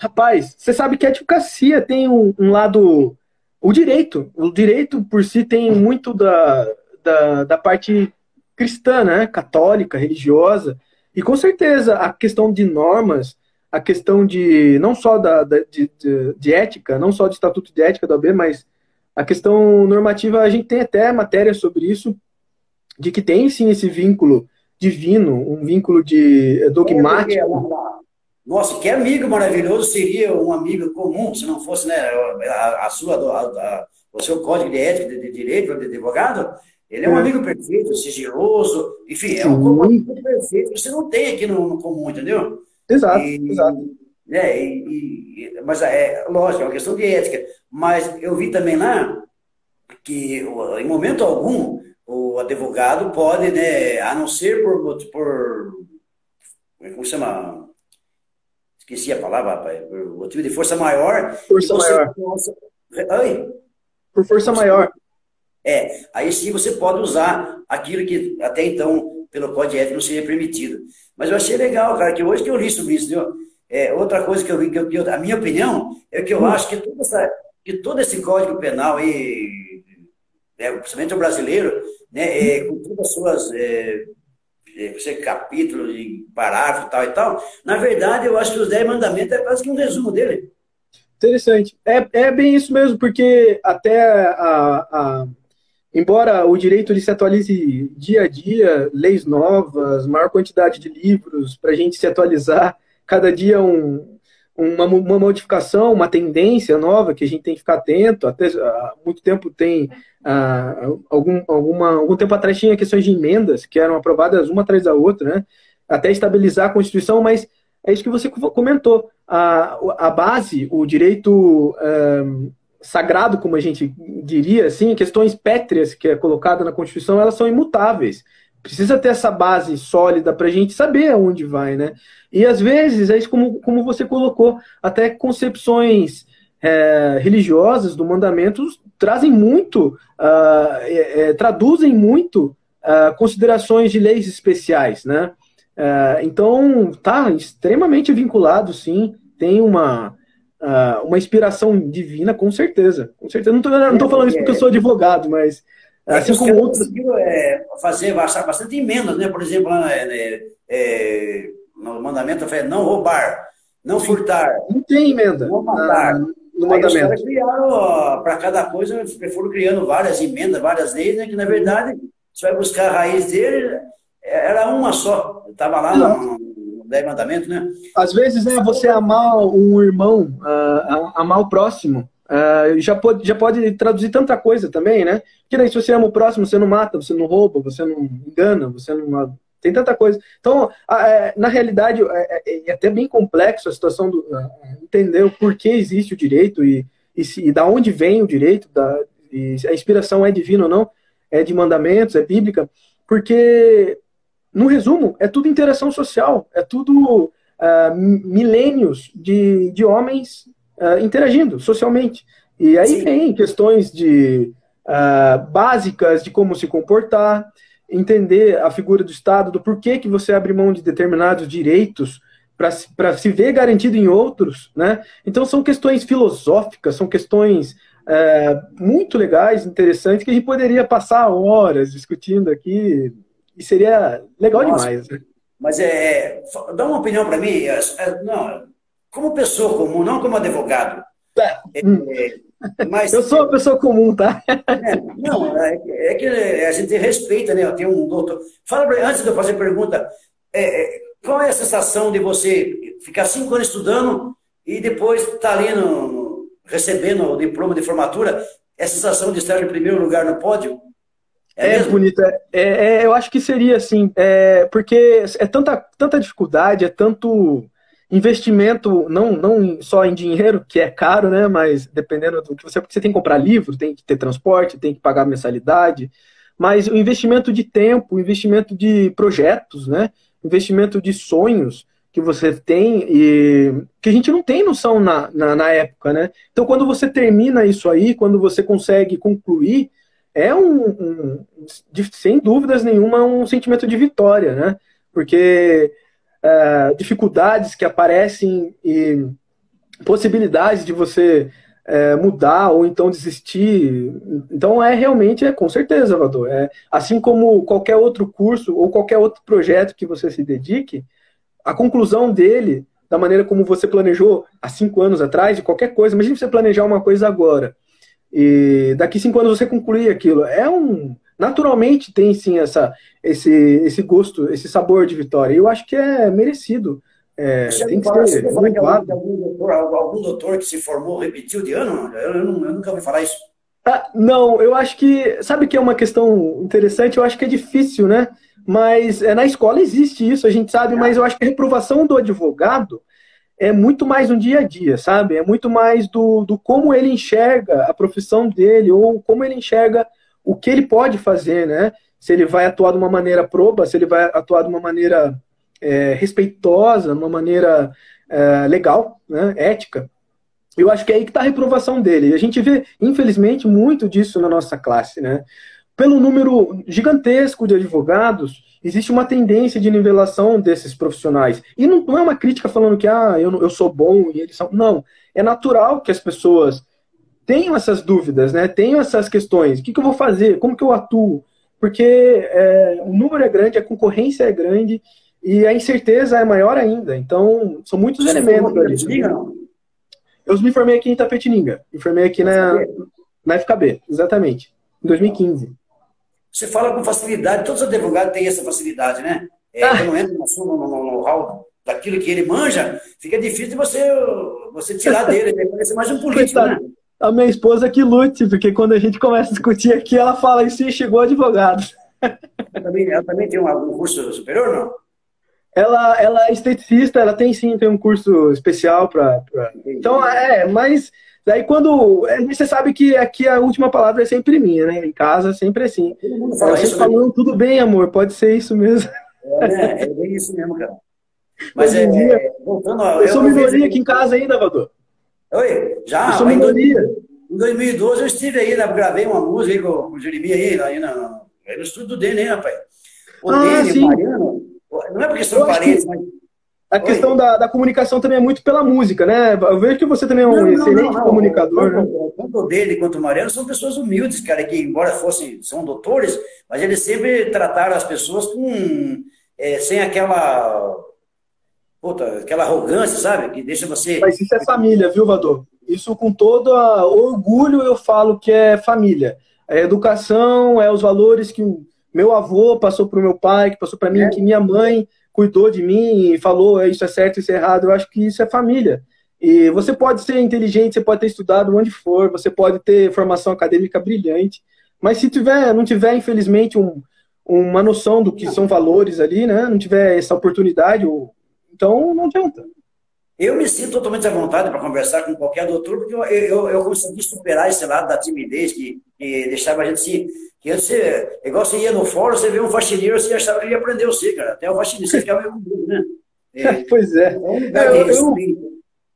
Rapaz, você sabe que a advocacia tem um, um lado o direito. O direito por si tem muito da, da, da parte cristã, né? católica, religiosa. E com certeza a questão de normas, a questão de não só da, da de, de, de, ética, não só de estatuto de ética da OAB, mas a questão normativa, a gente tem até matéria sobre isso, de que tem sim esse vínculo divino, um vínculo de é, dogmático. É, nossa, que amigo maravilhoso seria um amigo comum, se não fosse né, a, a sua, a, a, o seu código de ética de, de direito, de advogado. Ele é um é. amigo perfeito, sigiloso, enfim, é um comum perfeito que você não tem aqui no, no comum, entendeu? Exato, e, exato. É, e, e, mas é lógico, é uma questão de ética. Mas eu vi também lá que, em momento algum, o advogado pode, né, a não ser por, por como se chama? Esqueci a palavra, rapaz, por motivo de força maior. Força maior. Possa... Oi? Por força maior. É, aí sim você pode usar aquilo que até então, pelo Código Ético, não seria permitido. Mas eu achei legal, cara, que hoje que eu li sobre isso, viu? É, outra coisa que eu vi, que, eu, que eu, a minha opinião, é que eu hum. acho que, toda essa, que todo esse Código Penal aí, é, principalmente o brasileiro, né, é, com todas as suas é, você capítulo e parágrafo tal e tal. Na verdade, eu acho que os Dez Mandamentos é quase que um resumo dele. Interessante. É, é bem isso mesmo, porque até a, a embora o direito ele se atualize dia a dia, leis novas, maior quantidade de livros para a gente se atualizar, cada dia um, uma, uma, modificação, uma tendência nova que a gente tem que ficar atento. Até há muito tempo tem ah, algum, alguma, algum tempo atrás tinha questões de emendas que eram aprovadas uma atrás da outra, né? Até estabilizar a Constituição, mas é isso que você comentou. A, a base, o direito um, sagrado, como a gente diria, assim, questões pétreas que é colocada na Constituição, elas são imutáveis. Precisa ter essa base sólida para a gente saber aonde vai, né? E às vezes, é isso como, como você colocou, até concepções é, religiosas do mandamento trazem muito, uh, é, é, traduzem muito uh, considerações de leis especiais, né? Uh, então, tá extremamente vinculado, sim, tem uma, uma inspiração divina, com certeza. Com certeza. Não estou falando isso porque eu sou advogado, mas é assim como outros. conseguiu é, fazer bastante emendas, né? Por exemplo, é, é, no mandamento é não roubar, não furtar. Não tem emenda. Não matar no mandamento. Os criaram, para cada coisa, foram criando várias emendas, várias leis, né, que na verdade, você vai buscar a raiz dele, era uma só. Estava lá no, no Dez Mandamentos, né? Às vezes, né, você amar um irmão, uh, amar o próximo, uh, já, pode, já pode traduzir tanta coisa também, né? Porque daí, se você ama o próximo, você não mata, você não rouba, você não engana, você não tem tanta coisa. Então, é, na realidade, é, é, é, até bem complexo a situação do entender o porquê existe o direito e, e, se, e da onde vem o direito, da, a inspiração é divina ou não. é de mandamentos, é bíblica, porque, no resumo, é tudo interação social, é tudo uh, milênios de, de homens uh, interagindo socialmente. E aí Sim. tem questões de uh, básicas de como se comportar, entender a figura do Estado, do porquê que você abre mão de determinados direitos para se ver garantido em outros, né? Então são questões filosóficas, são questões é, muito legais, interessantes, que a gente poderia passar horas discutindo aqui e seria legal Nossa, demais. Né? Mas é, dá uma opinião para mim, é, é, não, como pessoa comum, não como advogado. É, é mas, eu sou uma pessoa comum, tá? não, é, que a gente respeita, né? Tenho um doutor. Fala pra, antes de eu fazer pergunta, qual é a sensação de você ficar cinco anos estudando e depois estar tá ali no, recebendo o diploma de formatura, é a sensação de estar em primeiro lugar no pódio? É, é bonita. É, é, eu acho que seria assim, é, porque é tanta, tanta dificuldade, é tanto investimento, não, não só em dinheiro, que é caro, né? Mas dependendo do que você. Porque você tem que comprar livro, tem que ter transporte, tem que pagar mensalidade. Mas o investimento de tempo, o investimento de projetos, né? Investimento de sonhos que você tem e que a gente não tem noção na, na, na, época, né? Então, quando você termina isso aí, quando você consegue concluir, é um, um sem dúvidas nenhuma, um sentimento de vitória, né? Porque é, dificuldades que aparecem e possibilidades de você é, mudar ou então desistir. Então é realmente, é com certeza, Vador. É, assim como qualquer outro curso ou qualquer outro projeto que você se dedique, a conclusão dele, da maneira como você planejou há cinco anos atrás, de qualquer coisa, imagine você planejar uma coisa agora. E daqui cinco anos você concluir aquilo. É um. Naturalmente tem sim essa, esse, esse gosto, esse sabor de vitória. E eu acho que é merecido. É, tem que ser algum, doutor, algum doutor que se formou repetiu de ano? Eu, eu, eu nunca ouvi falar isso. Ah, não, eu acho que. Sabe que é uma questão interessante? Eu acho que é difícil, né? Mas é, na escola existe isso, a gente sabe, mas eu acho que a reprovação do advogado é muito mais no dia a dia, sabe? É muito mais do, do como ele enxerga a profissão dele, ou como ele enxerga o que ele pode fazer, né? Se ele vai atuar de uma maneira proba, se ele vai atuar de uma maneira é, respeitosa, de uma maneira é, legal, né? ética. Eu acho que é aí que está a reprovação dele. E a gente vê, infelizmente, muito disso na nossa classe, né? pelo número gigantesco de advogados, existe uma tendência de nivelação desses profissionais. E não, não é uma crítica falando que ah, eu, eu sou bom e eles são. Não. É natural que as pessoas tenham essas dúvidas, né? tenham essas questões. O que, que eu vou fazer? Como que eu atuo? Porque é, o número é grande, a concorrência é grande e a incerteza é maior ainda. Então, são muitos Você elementos ali. Eu me formei aqui em Tapetininga. Me formei aqui na, na FKB, exatamente, em 2015 você fala com facilidade, todos os advogados têm essa facilidade, né? É, ah. Quando entra no, no, no, no hall daquilo que ele manja, fica difícil de você, você tirar dele, ele parece mais um político, né? A minha esposa que lute, porque quando a gente começa a discutir aqui, ela fala isso e chegou advogado. Ela também, ela também tem um curso superior, não? Ela, ela é esteticista, ela tem sim, tem um curso especial para. Pra... Então, é, mas Daí quando. É, você sabe que aqui a última palavra é sempre minha, né? Em casa sempre assim. Fala você falando, né? tudo bem, amor, pode ser isso mesmo. É, é bem isso mesmo, cara. Mas é, dia, voltando Eu sou minoria aqui em casa ainda, Vador. Oi, já? Eu minoria. Em 2012 eu estive aí, né, gravei uma música aí com, com o Jeremias aí, aí, no, no estúdio dele, hein, rapaz? O ah, dele, sim. Mariano, não é porque são parentes, que... mas a Oi. questão da, da, comunicação também é muito pela música, né? Eu vejo que você também é um não, excelente não, não, comunicador. Tanto, né? tanto dele quanto o Mariano são pessoas humildes, cara, que embora fossem, são doutores, mas eles sempre trataram as pessoas com é, sem aquela puta, aquela arrogância, sabe? Que deixa você. Mas isso é família, viu, Vador? Isso com todo orgulho eu falo que é família. É educação, é os valores que meu avô passou para o meu pai, que passou para mim, é. que minha mãe cuidou de mim e falou isso é certo, isso é errado. Eu acho que isso é família. E você pode ser inteligente, você pode ter estudado onde for, você pode ter formação acadêmica brilhante, mas se tiver, não tiver, infelizmente, um, uma noção do que são valores ali, né? Não tiver essa oportunidade, então não adianta. Eu me sinto totalmente à vontade para conversar com qualquer doutor, porque eu, eu, eu consegui superar esse lado da timidez que, que deixava a gente se Que antes você, igual você ia no fórum, você vê um faxineiro, você achava que ele ia aprender você, cara. Até o faxineiro, você ficava meio com né? É, pois é. é eu, eu...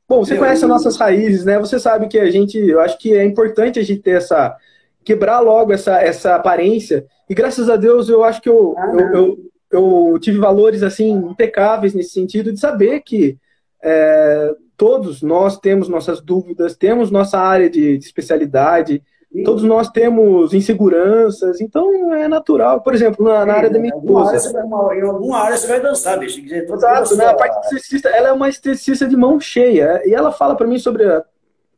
Bom, você conhece as nossas raízes, né? Você sabe que a gente, eu acho que é importante a gente ter essa, quebrar logo essa, essa aparência. E graças a Deus eu acho que eu, ah, eu, eu, eu, tive valores assim impecáveis nesse sentido de saber que é, todos nós temos nossas dúvidas, temos nossa área de, de especialidade, Sim. todos nós temos inseguranças, então é natural. Por exemplo, na, na área da minha esposa. Em alguma área você vai dançar, bicho. Exato, né? A parte esteticista, ela é uma esteticista de mão cheia. E ela fala para mim sobre a,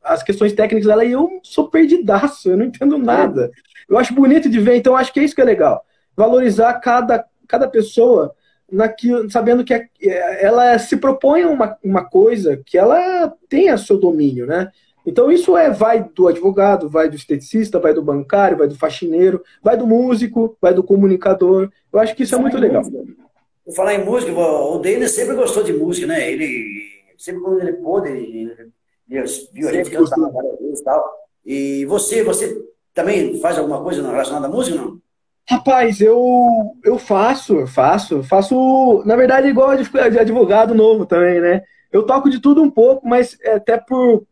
as questões técnicas dela e eu sou perdidaço, eu não entendo nada. Eu acho bonito de ver, então acho que é isso que é legal. Valorizar cada, cada pessoa naquilo, sabendo que é, ela se propõe uma, uma coisa que ela tenha seu domínio, né? Então isso é vai do advogado, vai do esteticista, vai do bancário, vai do faxineiro, vai do músico, vai do comunicador. Eu acho que isso é muito legal. Vou falar em música, o Denis sempre gostou de música, né? Ele sempre quando ele pôde, ele, viu a gente cantar várias vezes e tal. E você, você também faz alguma coisa relacionada à música, não? Rapaz, eu, eu faço, faço, faço, na verdade, igual de advogado novo também, né? Eu toco de tudo um pouco, mas é até por,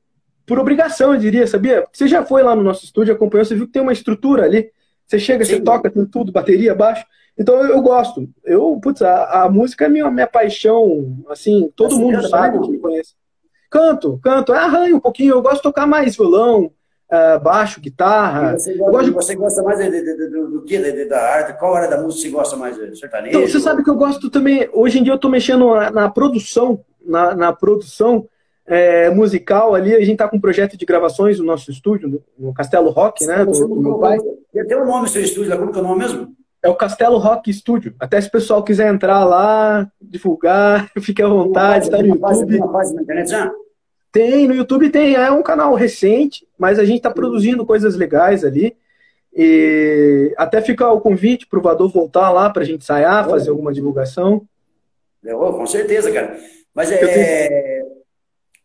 por obrigação, eu diria, sabia? Você já foi lá no nosso estúdio, acompanhou, você viu que tem uma estrutura ali. Você chega, Sim. você toca, tem tudo, bateria, baixo. Então eu, eu gosto. Eu, putz, a, a, música é minha, minha paixão, assim, todo mundo sabe que me conhece. Canto, canto, arranho um pouquinho, eu gosto de tocar mais violão, uh, baixo, guitarra. você, gosta, de... você gosta mais de, de, do que da arte? Qual área da música você gosta mais? Sertanejo? Então, você sabe que eu gosto também. Hoje em dia eu estou mexendo na, na, produção, na, na produção é, musical ali. A gente está com um projeto de gravações no nosso estúdio, no, Castelo Rock, né? Do, do meu pai. Tem um nome no seu estúdio, como que é o nome mesmo? É o Castelo Rock Studio. Até se o pessoal quiser entrar lá, divulgar, fique à vontade, está no YouTube. Uma página na internet já? Tem, no YouTube tem, é um canal recente, mas a gente está produzindo coisas legais ali. E até fica o convite para o Vador voltar lá para a gente ensaiar, fazer alguma divulgação. Oh, com certeza, cara. Mas é. Tenho...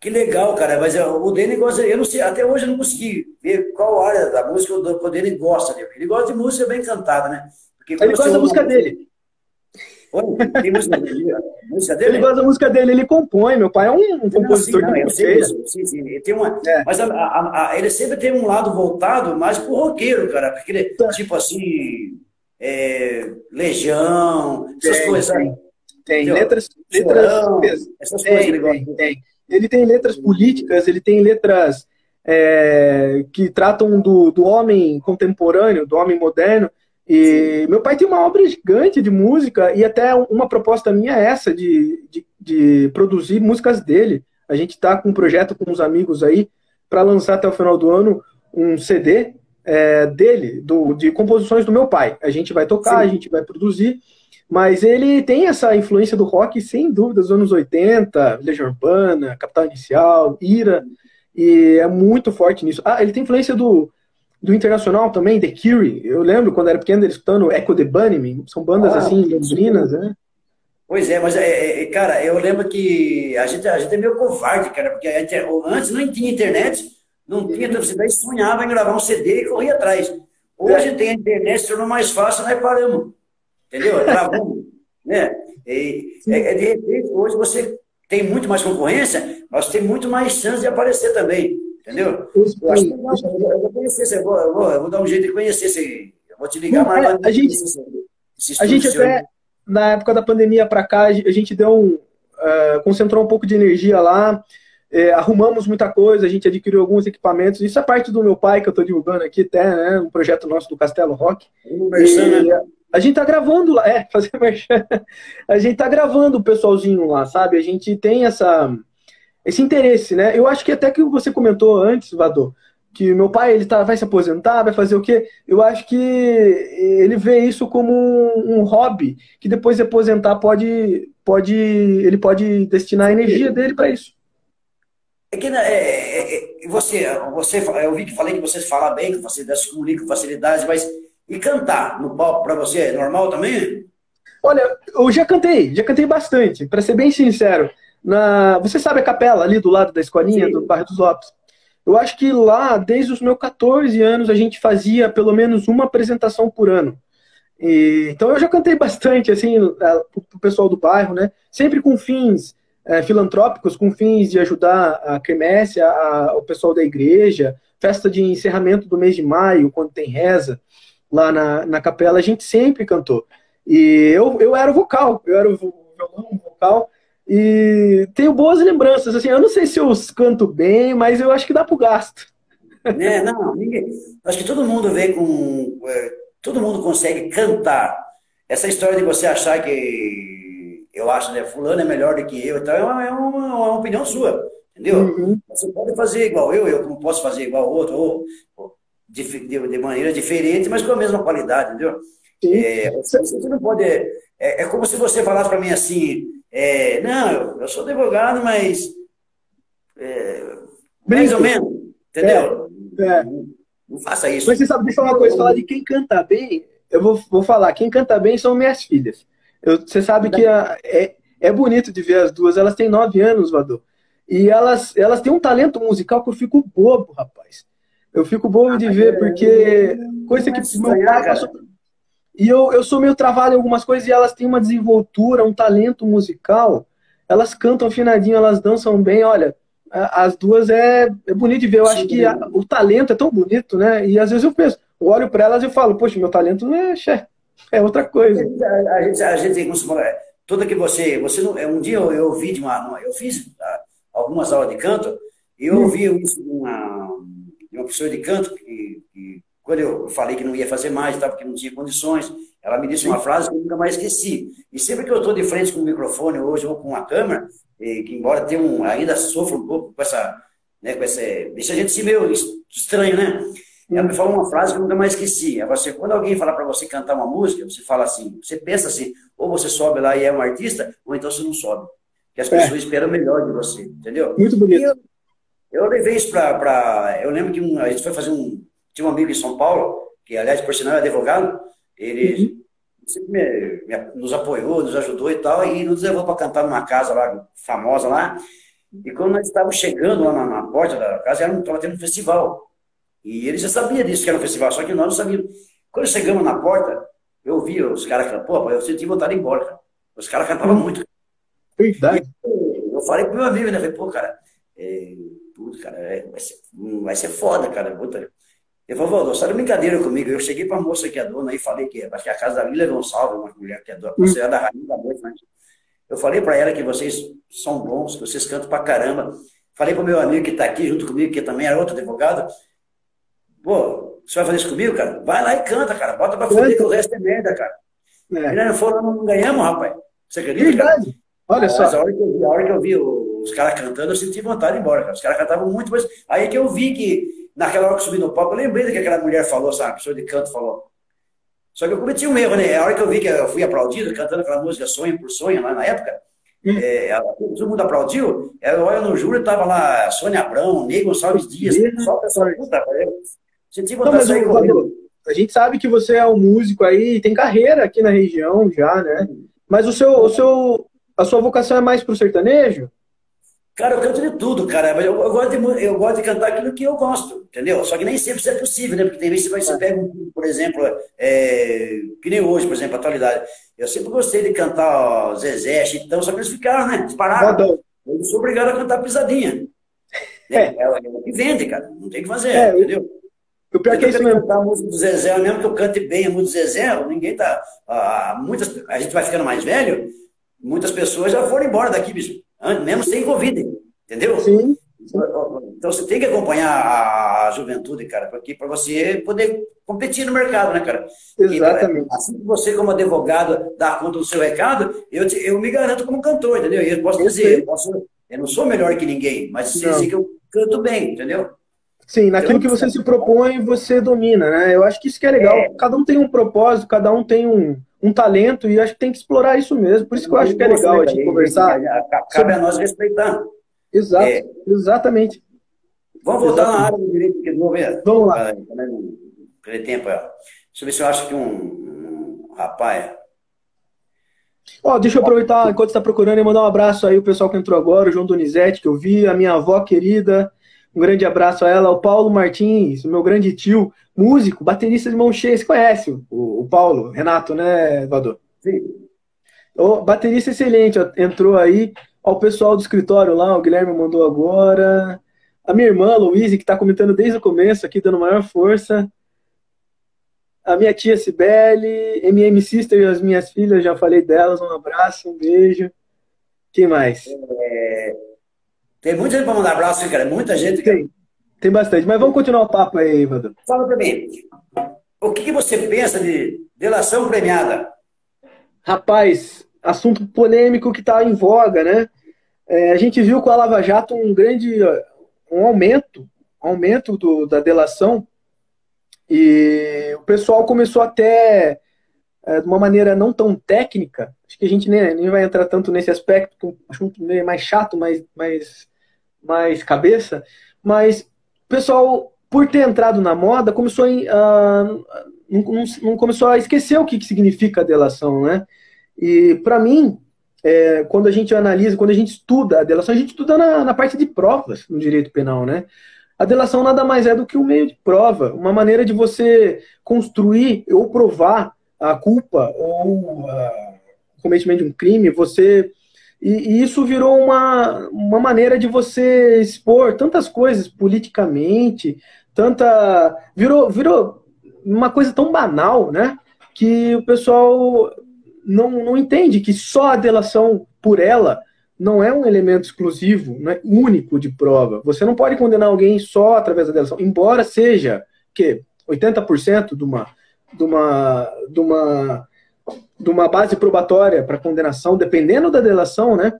Que legal, cara. Mas é, o Dene gosta. Eu não sei, até hoje eu não consegui ver qual área da música o Dene gosta. Né? Ele gosta de música bem cantada, né? Porque ele gosta da música dele. Tem música dele? música dele? Ele gosta da música dele, ele compõe. Meu pai é um, um compositor não, de sei, sim, sim. Ele tem uma, é. Mas a, a, a, ele sempre tem um lado voltado mais pro roqueiro, cara. Porque ele, tá. tipo assim, é, Legião, essas tem, coisas. Tem, tem. letras. letras essas tem, coisas ele gosta. Tem, tem. Ele tem letras políticas, ele tem letras é, que tratam do, do homem contemporâneo, do homem moderno. E meu pai tem uma obra gigante de música e até uma proposta minha é essa, de, de, de produzir músicas dele. A gente está com um projeto com uns amigos aí para lançar até o final do ano um CD é, dele, do, de composições do meu pai. A gente vai tocar, Sim. a gente vai produzir, mas ele tem essa influência do rock, sem dúvida, dos anos 80, Legião Urbana, Capital Inicial, Ira, e é muito forte nisso. Ah, ele tem influência do do Internacional também, The Cure. Eu lembro quando era pequeno ele escutando Echo the Bunnymen. São bandas ah, assim, londrinas, né? Pois é, mas, é, é, cara, eu lembro que a gente, a gente é meio covarde, cara, porque antes não tinha internet, não tinha velocidade, sonhava em gravar um CD e corria atrás. Hoje é. tem a internet, se tornou mais fácil, nós paramos. Entendeu? Gravamos. né? E, é, é, de repente, hoje você tem muito mais concorrência, mas tem muito mais chance de aparecer também. Entendeu? Eu, acho que, eu, vou conhecer, eu vou, eu, vou, eu vou dar um jeito de conhecer esse. Eu vou te ligar mais. É, a gente, a gente até, na época da pandemia para cá, a gente deu um. Uh, concentrou um pouco de energia lá. É, arrumamos muita coisa, a gente adquiriu alguns equipamentos. Isso é parte do meu pai que eu estou divulgando aqui, até, né? Um projeto nosso do Castelo Rock. Merchan, né? A gente tá gravando lá, é, fazer merchan. A gente tá gravando o pessoalzinho lá, sabe? A gente tem essa esse interesse, né? Eu acho que até que você comentou antes, Vador, que meu pai ele tá, vai se aposentar, vai fazer o quê? Eu acho que ele vê isso como um, um hobby, que depois de aposentar pode, pode, ele pode destinar a energia dele para isso. É que né, é, é, é, você, você, eu vi que falei que você fala bem, que você se comunica com facilidade, mas e cantar no palco para você é normal também? Olha, eu já cantei, já cantei bastante, para ser bem sincero. Na, você sabe a capela ali do lado da escolinha, Sim. do bairro dos Lopes? Eu acho que lá, desde os meus 14 anos, a gente fazia pelo menos uma apresentação por ano. E, então eu já cantei bastante, assim, para o pessoal do bairro, né? Sempre com fins é, filantrópicos, com fins de ajudar a quermesse, a, a, o pessoal da igreja, festa de encerramento do mês de maio, quando tem reza lá na, na capela, a gente sempre cantou. E eu, eu era vocal, eu era o violão, vocal, e tenho boas lembranças. Assim, eu não sei se eu canto bem, mas eu acho que dá pro gasto. É, não, ninguém. Acho que todo mundo vê com. É, todo mundo consegue cantar. Essa história de você achar que eu acho, né, fulano é melhor do que eu, então é uma, é uma, uma opinião sua, entendeu? Uhum. Você pode fazer igual eu, eu não posso fazer igual o outro, ou, ou de, de, de, maneira diferente, mas com a mesma qualidade, entendeu? É, você não pode. É, é como se você falasse para mim assim: é, não, eu sou advogado, mas. É, mais ou menos, entendeu? É, é. Não faça isso. Mas você sabe, deixa eu falar uma coisa: falar de quem canta bem, eu vou, vou falar, quem canta bem são minhas filhas. Eu, você sabe que a, é, é bonito de ver as duas, elas têm nove anos, Vador. E elas, elas têm um talento musical que eu fico bobo, rapaz. Eu fico bobo de ver, porque coisa que meu pai passou. E eu, eu sou meio travado em algumas coisas e elas têm uma desenvoltura, um talento musical. Elas cantam afinadinho, elas dançam bem. Olha, as duas é, é bonito de ver. Eu Sim, acho que a, o talento é tão bonito, né? E às vezes eu penso, eu olho para elas e falo, poxa, meu talento é, é outra coisa. A, a gente, a gente toda que você, você não, um dia eu, eu ouvi de uma, eu fiz ah, algumas aulas de canto e eu hum. ouvi isso de uma, de uma professora de canto que, que quando eu falei que não ia fazer mais, tá, porque não tinha condições, ela me disse uma frase que eu nunca mais esqueci. E sempre que eu estou de frente com o microfone hoje ou com a câmera, e, que embora tenha um, ainda sofra um pouco com essa, né, com essa, deixa a gente se meio estranho, né? Ela me falou uma frase que eu nunca mais esqueci. É você, quando alguém fala para você cantar uma música, você fala assim, você pensa assim, ou você sobe lá e é um artista, ou então você não sobe. Que as é. pessoas esperam melhor de você, entendeu? Muito bonito. Eu, eu, levei isso para. Eu lembro que um, a gente foi fazer um, tinha um amigo em São Paulo, que aliás, por sinal, é advogado, ele uhum. sempre me, me, nos apoiou, nos ajudou e tal, e nos levou para cantar numa casa lá, famosa lá. E quando nós estávamos chegando lá na, na porta da casa, estava tendo um festival. E ele já sabia disso, que era um festival, só que nós não sabíamos. Quando chegamos na porta, eu vi os caras cantando, pô, eu senti vontade de ir embora, cara. Os caras cantavam uhum. muito. Verdade. Eu falei pro meu amigo, né? Falei, pô, cara, é, tudo, cara, é, vai, ser, vai ser foda, cara. Puta, ele falou, Valdo, você era brincadeira comigo. Eu cheguei para a moça que é dona e falei que acho que a casa da Lília Gonçalves, uma mulher que é dona, você é da rainha da noite, mas eu falei para ela que vocês são bons, que vocês cantam para caramba. Falei para o meu amigo que está aqui junto comigo, que também é outro advogado. Pô, você vai fazer isso comigo, cara? Vai lá e canta, cara. Bota para foder que o resto é merda, cara. É. E nós não, não ganhamos, rapaz. Você acredita? Verdade. Olha só. Mas a hora que eu vi, a hora que eu vi os caras cantando, eu senti vontade de ir embora, cara. Os caras cantavam muito, mas aí que eu vi que naquela hora que eu subi no palco, eu lembrei do que aquela mulher falou, sabe? A pessoa de canto falou. Só que eu cometi um erro, né? A hora que eu vi que eu fui aplaudido, cantando aquela música Sonho por Sonho, lá na época, hum. é, todo mundo aplaudiu, eu olho no júri, tava lá Sônia Abrão, Ney Gonçalves Dias, só o pessoal, puta, eu senti vontade de sair correndo. A gente sabe que você é um músico aí, tem carreira aqui na região já, né? Mas o seu, o seu, a sua vocação é mais pro sertanejo? Cara, eu canto de tudo, cara. Mas eu, eu, gosto de, eu gosto de cantar aquilo que eu gosto, entendeu? Só que nem sempre isso é possível, né? Porque tem vezes você, você pega, por exemplo, é, que nem hoje, por exemplo, atualidade. Eu sempre gostei de cantar ó, Zezé, Chitão, só que eles ficaram, né? Eles pararam. Eu sou obrigado a cantar pisadinha. É, é, é, é o que vende, cara. Não tem o que fazer, é, entendeu? O pior que é isso mesmo. cantar a música do Zezé, mesmo que eu cante bem a música do Zezé, ninguém tá. Ah, muitas, a gente vai ficando mais velho, muitas pessoas já foram embora daqui, bicho mesmo sem Covid, entendeu? Sim. Então você tem que acompanhar a juventude, cara, para você poder competir no mercado, né, cara? Exatamente. E, assim que você, como advogado, dá conta do seu recado, eu, te, eu me garanto como cantor, entendeu? E eu posso dizer, eu, posso, eu não sou melhor que ninguém, mas sei dizer que eu canto bem, entendeu? Sim, naquilo então, que você se propõe, você domina, né? Eu acho que isso que é legal. É. Cada um tem um propósito, cada um tem um, um talento e acho que tem que explorar isso mesmo. Por isso que eu acho que é legal a gente conversar. Cabe a nós respeitar. Exato, é. exatamente. Vamos voltar na área do direito de novo, Vamos lá. Perder tempo. Deixa eu ver se eu acho que um, um rapaz. Ó, deixa eu aproveitar enquanto está procurando e mandar um abraço aí o pessoal que entrou agora, o João Donizete, que eu vi, a minha avó querida, Um grande abraço a ela, ao Paulo Martins, meu grande tio, músico, baterista de mão cheia. Você conhece o, o Paulo, Renato, né, Vador? Sim. O baterista excelente, ó, entrou aí. Ao pessoal do escritório lá, o Guilherme mandou agora. A minha irmã, Luísa, que está comentando desde o começo aqui, dando maior força. A minha tia Cibele, MM Sister e as minhas filhas, já falei delas. Um abraço, um beijo. Quem mais? É... Tem muita gente para mandar abraço, cara. Muita gente. Tem, tem bastante. Mas vamos continuar o papo aí, Evandro. Fala para mim. O que, que você pensa de delação premiada? Rapaz, assunto polêmico que está em voga, né? É, a gente viu com a Lava Jato um grande um aumento, aumento do, da delação e o pessoal começou até é, de uma maneira não tão técnica. Acho que a gente nem, nem vai entrar tanto nesse aspecto, acho meio mais chato, mais, mais, mais cabeça. Mas o pessoal, por ter entrado na moda, começou a, não, não, começou a esquecer o que, que significa a delação, né? E para mim, é, quando a gente analisa, quando a gente estuda a delação, a gente estuda na, na, parte de provas no direito penal, né? A delação nada mais é do que um meio de prova, uma maneira de você construir ou provar a culpa ou a, o cometimento de um crime, você e, e, isso virou uma, uma maneira de você expor tantas coisas politicamente, tanta virou virou uma coisa tão banal, né? Que o pessoal não, não entende que só a delação por ela não é um elemento exclusivo, não é único de prova. Você não pode condenar alguém só através da delação, embora seja que 80% de uma, de uma, de uma, de uma base probatória para condenação, dependendo da delação, né?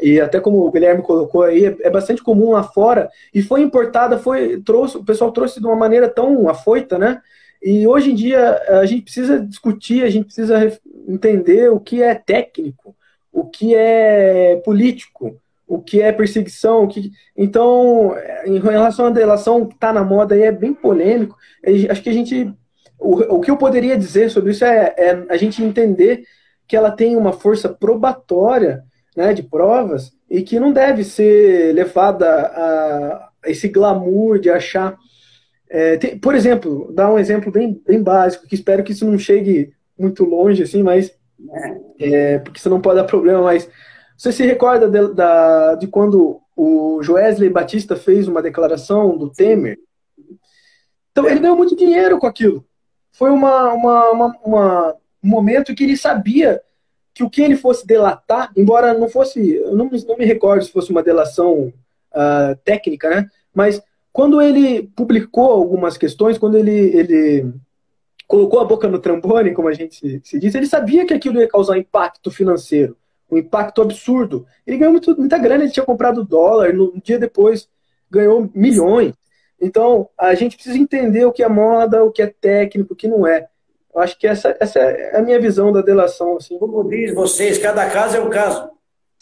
E até como o Guilherme colocou aí, é, é bastante comum lá fora e foi importada, foi trouxe, o pessoal trouxe de uma maneira tão afoita, né? E hoje em dia a gente precisa discutir, a gente precisa entender o que é técnico, o que é político, o que é perseguição, o que... então em relação à delação que está na moda aí é bem polêmico. Acho que a gente o, o que eu poderia dizer sobre isso é, é a gente entender que ela tem uma força probatória né, de provas e que não deve ser levada a esse glamour de achar é, tem, por exemplo, dar um exemplo bem, bem básico, que espero que isso não chegue muito longe, assim, mas. É, porque isso não pode dar problema, mas. Você se recorda de, da, de quando o Joesley Batista fez uma declaração do Temer? Então, ele ganhou muito dinheiro com aquilo. Foi uma, uma, uma, uma um momento que ele sabia que o que ele fosse delatar, embora não fosse, eu não, não me recordo se fosse uma delação uh, técnica, né? Mas quando ele publicou algumas questões, quando ele, ele colocou a boca no trambone, como a gente se, se diz, ele sabia que aquilo ia causar impacto financeiro, um impacto absurdo. Ele ganhou muito, muita grana, ele tinha comprado dólar, no, dia depois ganhou milhões. Então, a gente precisa entender o que é moda, o que é técnico, o que não é. Eu acho que essa, essa é a minha visão da delação. Assim. Como diz vocês, cada caso é um caso.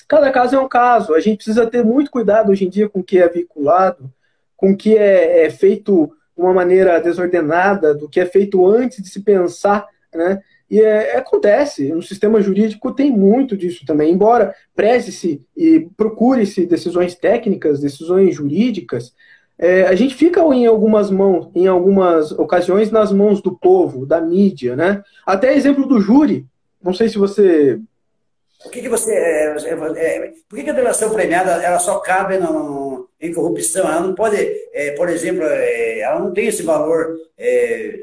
Cada caso é um caso. A gente precisa ter muito cuidado hoje em dia com o que é vinculado, com o que é, é feito de uma maneira desordenada, do que é feito antes de se pensar, né? E é, acontece, no sistema jurídico tem muito disso também, embora preze-se e procure-se decisões técnicas, decisões jurídicas, é, a gente fica em algumas mãos, em algumas ocasiões, nas mãos do povo, da mídia, né? Até exemplo do júri, não sei se você por que, que você. É, é, é, por que, que, a delação premiada ela só cabe no, em corrupção? Ela não pode, é, por exemplo, é, ela não tem esse valor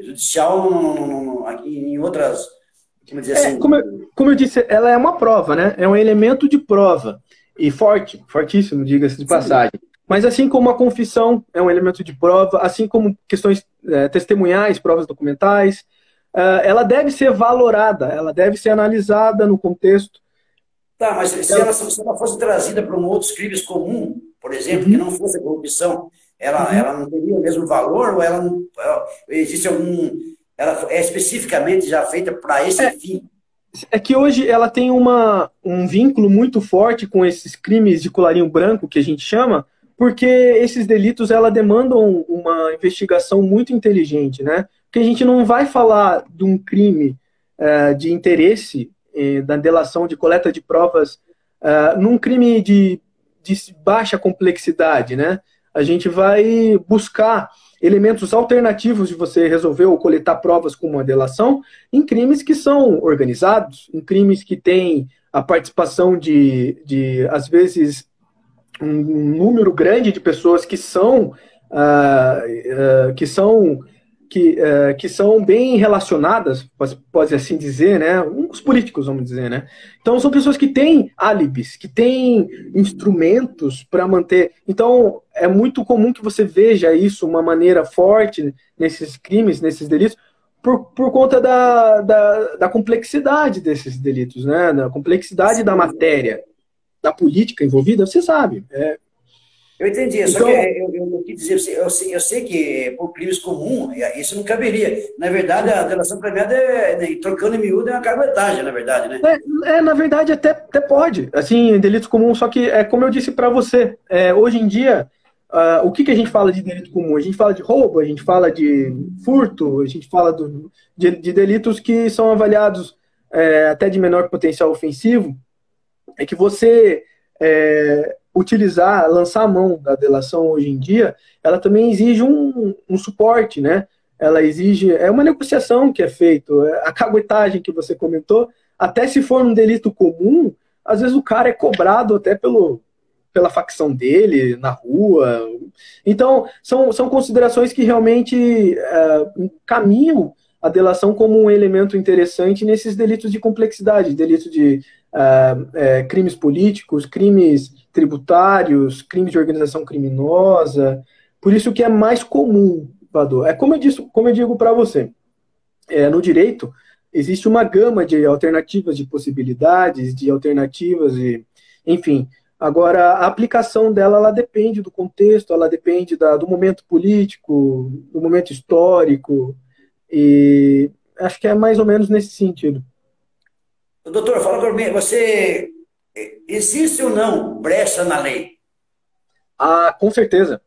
judicial no, no, aqui em outras. Como, dizer assim? como, eu, como eu disse, ela é uma prova, né? É um elemento de prova. E forte, fortíssimo, diga-se de passagem. Sim. Mas assim como a confissão é um elemento de prova, assim como questões testemunhais, provas documentais, ela deve ser valorada, ela deve ser analisada no contexto Tá, mas se ela, se ela fosse trazida para um outro crimes comum, por exemplo, uhum. que não fosse a corrupção, ela, uhum. ela não teria o mesmo valor ou ela não. Ela, existe algum. Ela é especificamente já feita para esse é, fim? É que hoje ela tem uma, um vínculo muito forte com esses crimes de colarinho branco que a gente chama, porque esses delitos ela demandam uma investigação muito inteligente, né? Porque a gente não vai falar de um crime uh, de interesse da delação de coleta de provas uh, num crime de, de, baixa complexidade, né? A gente vai buscar elementos alternativos de você resolver ou coletar provas com uma delação em crimes que são organizados, em crimes que têm a participação de, de às vezes, um número grande de pessoas que são, uh, uh, que são que, uh, que são bem relacionadas, pode, pode assim dizer, né? Os políticos, vamos dizer, né? Então, são pessoas que têm álibis, que têm instrumentos para manter. Então, é muito comum que você veja isso uma maneira forte nesses crimes, nesses delitos, por, por conta da, da, da complexidade desses delitos, né? Da complexidade Sim. da matéria, da política envolvida, você sabe. É, eu entendi, então, só que eu, eu, eu, dizer, eu, sei, eu sei que por crimes comuns, isso não caberia. Na verdade, a delação premiada, é, né, trocando em miúdo, é uma carboetagem, na verdade, né? É, é, na verdade, até, até pode, assim, delitos comuns, só que, é como eu disse para você, é, hoje em dia, uh, o que, que a gente fala de delito comum? A gente fala de roubo, a gente fala de furto, a gente fala do, de, de delitos que são avaliados é, até de menor potencial ofensivo, é que você... É, utilizar, lançar a mão da delação hoje em dia, ela também exige um, um suporte, né? Ela exige, é uma negociação que é feito, é a caguetagem que você comentou, até se for um delito comum, às vezes o cara é cobrado até pelo, pela facção dele na rua. Então, são, são considerações que realmente é, caminham a delação como um elemento interessante nesses delitos de complexidade, delitos de uh, é, crimes políticos, crimes tributários, crimes de organização criminosa. Por isso que é mais comum, Vador. É como eu, disse, como eu digo para você, é, no direito existe uma gama de alternativas, de possibilidades, de alternativas, e, enfim. Agora, a aplicação dela, ela depende do contexto, ela depende da, do momento político, do momento histórico, e acho que é mais ou menos nesse sentido. Doutor, fala por mim, você existe ou não brecha na lei? Ah, com certeza.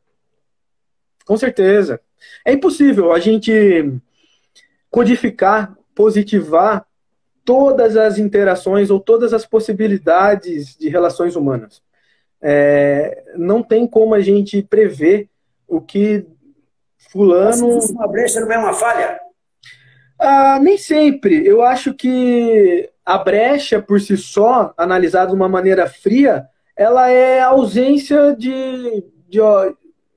Com certeza. É impossível a gente codificar, positivar todas as interações ou todas as possibilidades de relações humanas. É, não tem como a gente prever o que fulano. Mas uma brecha não é uma falha? Ah, nem sempre. Eu acho que a brecha por si só, analisada de uma maneira fria, ela é a ausência de, de,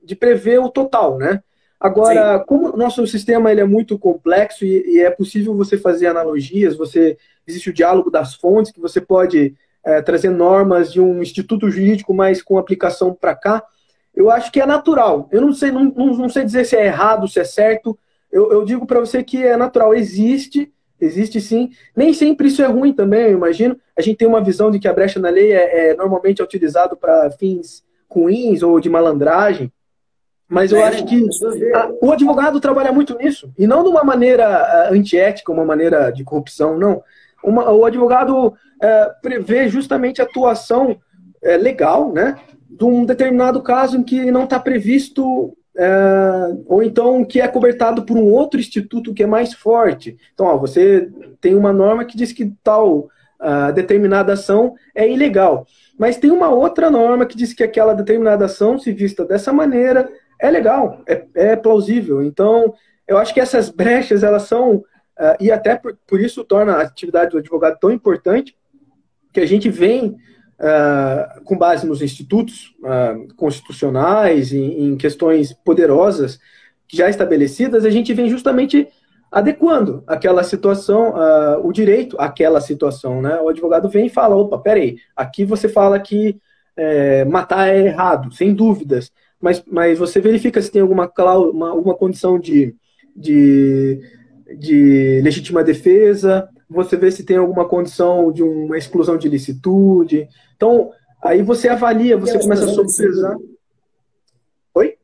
de prever o total, né? Agora, Sim. como o nosso sistema ele é muito complexo e, e, é possível você fazer analogias, você existe o diálogo das fontes, que você pode é, trazer normas de um instituto jurídico, mas com aplicação para cá, eu acho que é natural. Eu não sei, não, não, não sei dizer se é errado, se é certo. Eu, eu digo para você que é natural. Existe Existe sim. Nem sempre isso é ruim também, eu imagino. A gente tem uma visão de que a brecha na lei é, é normalmente é utilizado para fins ruins ou de malandragem. Mas eu é, acho que a, o advogado trabalha muito nisso. E não de uma maneira antiética, uma maneira de corrupção, não. Uma, o advogado é, prevê justamente a atuação é, legal, né? De um determinado caso em que não está previsto é, ou então que é cobertado por um outro instituto que é mais forte. Então, ó, você tem uma norma que diz que tal uh, determinada ação é ilegal, mas tem uma outra norma que diz que aquela determinada ação, se vista dessa maneira, é legal, é, é plausível. Então, eu acho que essas brechas, elas são, uh, e até por, por isso torna a atividade do advogado tão importante, que a gente vem uh, com base nos institutos uh, constitucionais, em, em, questões poderosas já estabelecidas, a gente vem justamente adequando aquela situação, uh, o direito àquela situação. Né? O advogado vem e fala, opa, peraí, aqui você fala que é, matar é errado, sem dúvidas, mas, mas você verifica se tem alguma, uma, alguma condição de, de, de legítima defesa, você vê se tem alguma condição de uma exclusão de licitude. Então, aí você avalia, você começa a sopesar. Oi?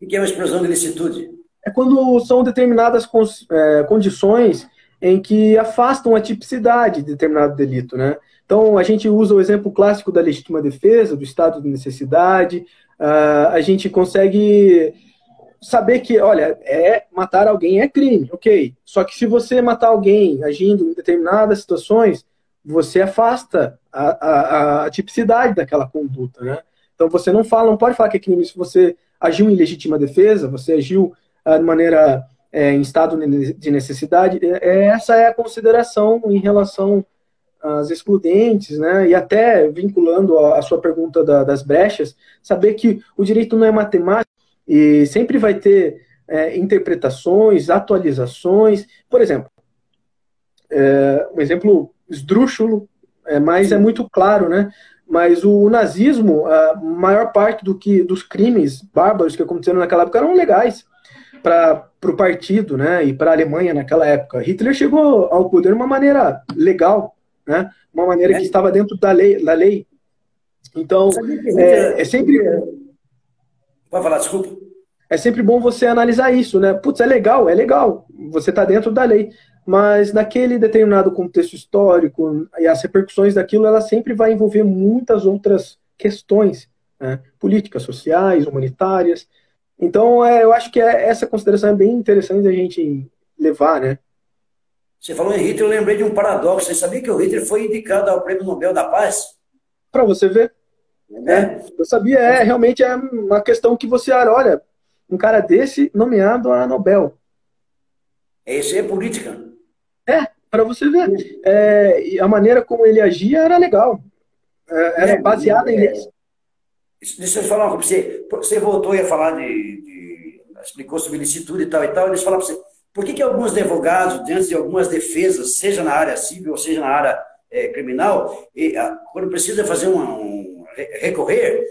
O que é uma exclusão de licitude? É quando são determinadas é, condições em que afastam a tipicidade de determinado delito, né? Então, a gente usa o exemplo clássico da legítima defesa, do estado de necessidade, uh, a gente consegue saber que, olha, é matar alguém é crime, ok. Só que se você matar alguém agindo em determinadas situações, você afasta a, a, a tipicidade daquela conduta, né? Então você não fala, não pode falar que é crime se você agiu em legítima defesa, você agiu ah, de maneira é, em estado de necessidade. É, essa é a consideração em relação às excludentes, né? E até vinculando a, a sua pergunta da, das brechas, saber que o direito não é matemática e sempre vai ter é, interpretações, atualizações. Por exemplo, é, um exemplo esdrúxulo, é, mas é muito claro, né? Mas o nazismo, a maior parte do que dos crimes bárbaros que aconteceram naquela época eram legais para o partido, né? E para a Alemanha naquela época. Hitler chegou ao poder de uma maneira legal, né? Uma maneira é. que estava dentro da lei, da lei. Então é, é sempre Pode falar, desculpa é sempre bom você analisar isso, né? Putz, é legal, é legal, você está dentro da lei mas naquele determinado contexto histórico e as repercussões daquilo, ela sempre vai envolver muitas outras questões, né? políticas, sociais, humanitárias. Então, é, eu acho que é, essa consideração é bem interessante a gente levar, né? Você falou em Hitler, eu lembrei de um paradoxo. Você sabia que o Hitler foi indicado ao Prêmio Nobel da Paz? Para você ver. É. é. eu sabia, é, realmente é uma questão que você olha, um cara desse nomeado a Nobel. Isso é política. É, para você ver. É, a maneira como ele agia era legal. É, era é, baseada em leis. Deixa eu falar para você. Você voltou a falar de, de, explicou sobre licitude e tal e tal. Deixa eu falar para você. Por que, que alguns advogados, diante de algumas defesas, seja na área civil ou seja na área é, criminal, e, a, quando precisa fazer um recorrer,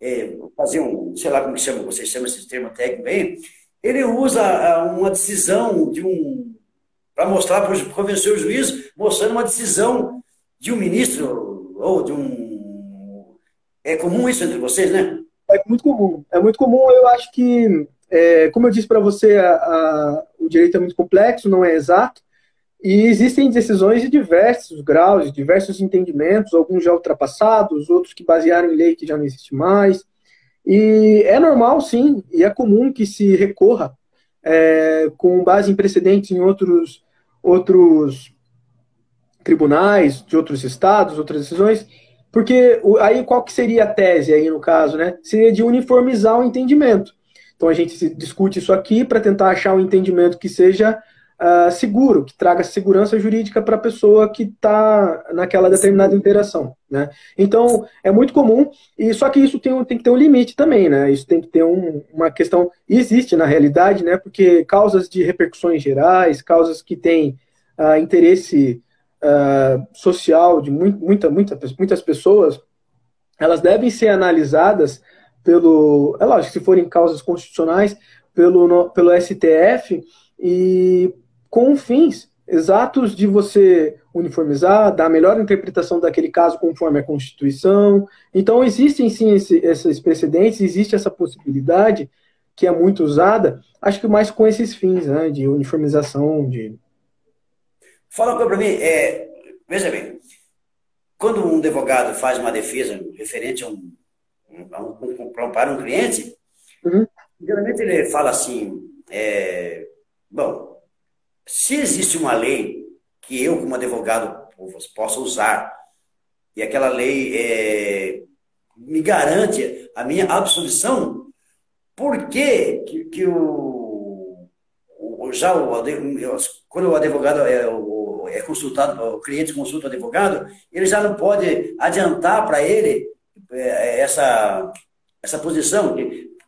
é, fazer um, sei lá como que chama, vocês chamam esse termo técnico aí, ele usa uma decisão de um para mostrar, para o juiz, mostrando uma decisão de um ministro ou de um. É comum isso entre vocês, né? É muito comum. É muito comum. Eu acho que, é, como eu disse para você, a, a, o direito é muito complexo, não é exato. E existem decisões de diversos graus, diversos entendimentos, alguns já ultrapassados, outros que basearam em lei que já não existe mais. E é normal, sim, e é comum que se recorra é, com base em precedentes em outros outros tribunais de outros estados, outras decisões, porque aí qual que seria a tese aí no caso, né? Seria de uniformizar o entendimento. Então a gente discute isso aqui para tentar achar um entendimento que seja uh, seguro, que traga segurança jurídica para a pessoa que está naquela determinada interação. Né? Então, é muito comum, e só que isso tem, tem que ter um limite também, né? Isso tem que ter um, uma questão. Existe na realidade, né? Porque causas de repercussões gerais, causas que têm uh, interesse uh, social de muita, muita, muitas pessoas, elas devem ser analisadas pelo. É lógico, se forem causas constitucionais, pelo, pelo STF e com fins exatos de você uniformizar, dar a melhor interpretação daquele caso conforme a Constituição. Então, existem sim esse, esses precedentes, existe essa possibilidade que é muito usada, acho que mais com esses fins, né, de uniformização, de... Fala para mim, é, veja bem, quando um advogado faz uma defesa referente a um, a um, para um cliente, uhum. geralmente ele fala assim, é, bom, se existe uma lei que eu, como advogado, possa usar, e aquela lei é, me garante a minha absolvição, por que, que, que o, o, já o, quando o advogado é, o, é consultado, o cliente consulta o advogado, ele já não pode adiantar para ele é, essa, essa posição,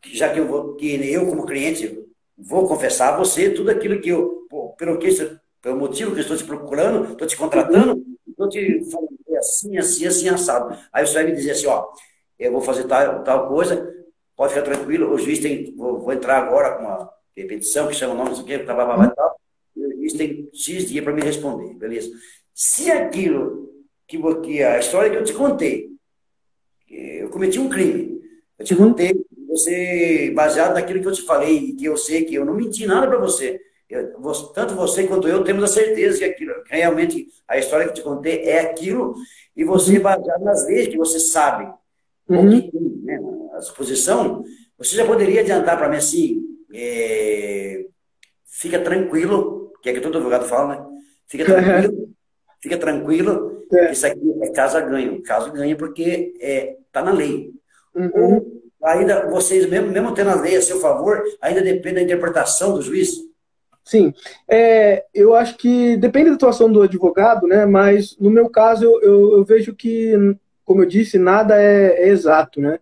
já que eu, vou, que eu, como cliente, vou confessar a você tudo aquilo que eu, pelo, que, pelo motivo que estou te procurando, estou te contratando, estou te falando assim, assim, assim, assado. Aí você vai me dizer assim, ó, eu vou fazer tal, tal coisa, pode ficar tranquilo, o juiz tem, vou, vou entrar agora com uma repetição, que chama o nome, não sei o que, blá, blá, blá, tal, e o juiz tem X dias para me responder, beleza? Se aquilo que, que a história que eu te contei, eu cometi um crime, eu te uhum. contei, você, baseado naquilo que eu te falei, que eu sei que eu não menti nada para você. Eu, tanto você quanto eu temos a certeza que aquilo, realmente a história que te contei é aquilo, e você, uhum. baseado nas leis que você sabe, uhum. que, né, a suposição, você já poderia adiantar para mim assim, é, fica tranquilo, que é que todo advogado fala, né? Fica tranquilo, fica tranquilo, é. isso aqui é caso ganho. Caso ganha porque está é, tá na lei. Uhum. Ou ainda vocês, mesmo, mesmo tendo a lei a seu favor, ainda depende da interpretação do juiz? Sim, é, eu acho que depende da atuação do advogado, né? Mas no meu caso eu, eu, eu vejo que, como eu disse, nada é, é exato, né?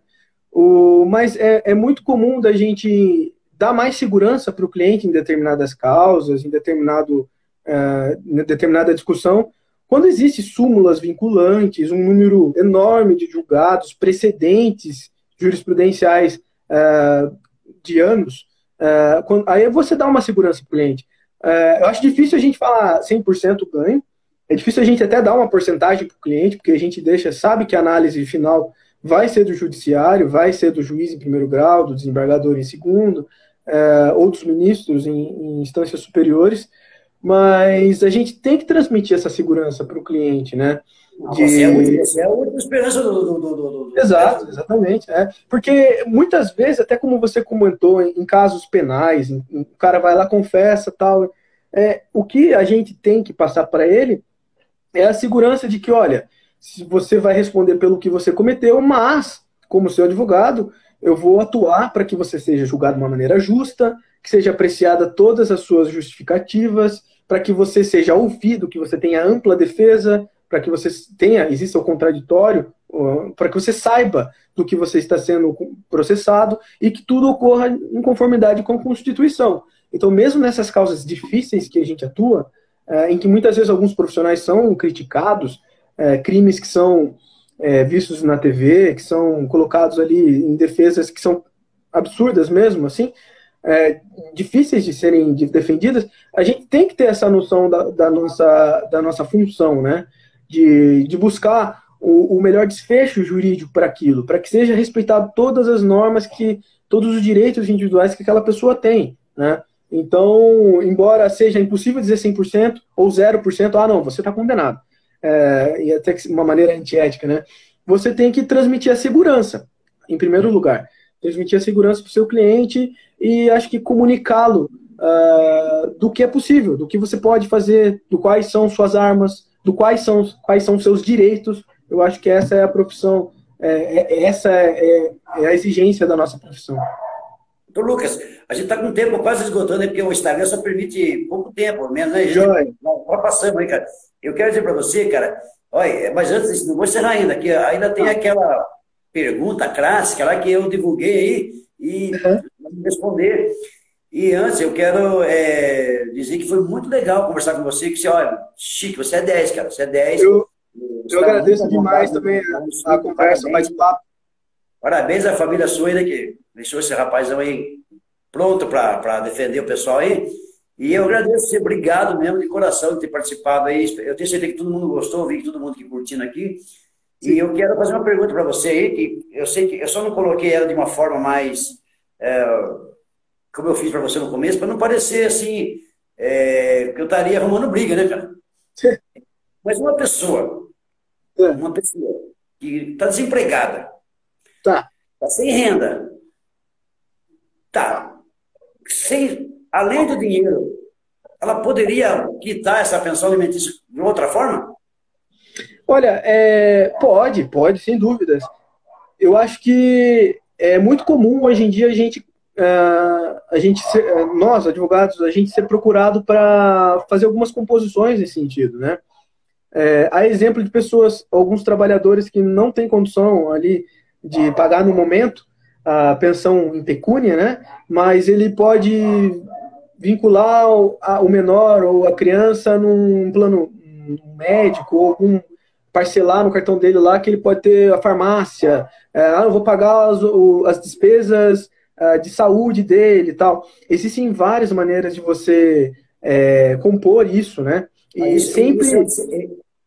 O, mas é, é muito comum da gente dar mais segurança para o cliente em determinadas causas, em determinado, uh, em determinada discussão, quando existe súmulas vinculantes, um número enorme de julgados, precedentes jurisprudenciais uh, de anos, quando, aí você dá uma segurança para o cliente. Uh, eu acho difícil a gente falar 100% ganho, é difícil a gente até dar uma porcentagem para o cliente, porque a gente deixa, sabe que a análise final vai ser do judiciário, vai ser do juiz em primeiro grau, do desembargador em segundo, ou dos ministros em, em instâncias superiores, mas a gente tem que transmitir essa segurança para o cliente, né? De... Você, é muito, você é a última esperança do, do, do, do, Exato, exatamente. É. Porque muitas vezes, até como você comentou, em, casos penais, em, em, o cara vai lá, confessa tal. É, o que a gente tem que passar para ele é a segurança de que, olha, se você vai responder pelo que você cometeu, mas, como seu advogado, eu vou atuar para que você seja julgado de uma maneira justa, que seja apreciada todas as suas justificativas, para que você seja ouvido, que você tenha ampla defesa, para que você tenha, exista o contraditório, para que você saiba do que você está sendo processado e que tudo ocorra em conformidade com a Constituição. Então, mesmo nessas causas difíceis que a gente atua, é, em que muitas vezes alguns profissionais são criticados, é, crimes que são é, vistos na TV, que são colocados ali em defesas que são absurdas mesmo, assim, é, difíceis de serem defendidas, a gente tem que ter essa noção da, da nossa, da nossa função, né? De, de buscar o, o melhor desfecho jurídico para aquilo, para que seja respeitado todas as normas que, todos os direitos individuais que aquela pessoa tem, né? Então, embora seja impossível dizer 100% ou 0%, ah, não, você está condenado. É, e até uma maneira antiética, né? Você tem que transmitir a segurança, em primeiro lugar transmitir a segurança para o seu cliente e acho que comunicá-lo uh, do que é possível, do que você pode fazer, do quais são suas armas, do quais são quais são seus direitos. Eu acho que essa é a profissão, é, é, essa é, é, a exigência da nossa profissão. Doutor Lucas, a gente está com o tempo quase esgotando, porque o Instagram só permite pouco tempo, menos, né? Joia. Já passamos aí, cara. Eu quero dizer para você, cara, olha, mas antes, não vou encerrar ainda, que ainda tem aquela pergunta clássica lá que eu divulguei aí e uhum. responder. E antes, eu quero é, dizer que foi muito legal conversar com você, que você, olha, Chique, você é 10, cara, você é 10. Eu, eu agradeço demais também a, a conversa, mais papo. Parabéns à família sua ainda que deixou esse rapazão aí pronto para defender o pessoal aí. E eu agradeço você, obrigado mesmo de coração de ter participado aí. Eu tenho certeza que todo mundo gostou, vi que todo mundo que curtindo aqui. E eu quero fazer uma pergunta para você aí, que eu sei que eu só não coloquei ela de uma forma mais. É, como eu fiz para você no começo, para não parecer assim, é, que eu estaria arrumando briga, né, cara? Mas uma pessoa, é. uma pessoa que está desempregada, tá. tá sem renda, tá sem, além do dinheiro, ela poderia quitar essa pensão alimentícia de outra forma? Olha, é, pode, pode, sem dúvidas. Eu acho que é muito comum hoje em dia a gente, a gente ser, é, nós, advogados, a gente ser procurado para fazer algumas composições nesse sentido, né? É, há exemplo de pessoas, alguns trabalhadores que não têm condição ali de pagar no momento a pensão em pecúnia, né? Mas ele pode vincular o, a, o menor ou a criança num plano médico ou algum parcelar no cartão dele lá que ele pode ter a farmácia, é, ah, eu vou pagar as, o, as despesas uh, de saúde dele e tal. Existem várias maneiras de você é, compor isso, né? E isso, sempre. Isso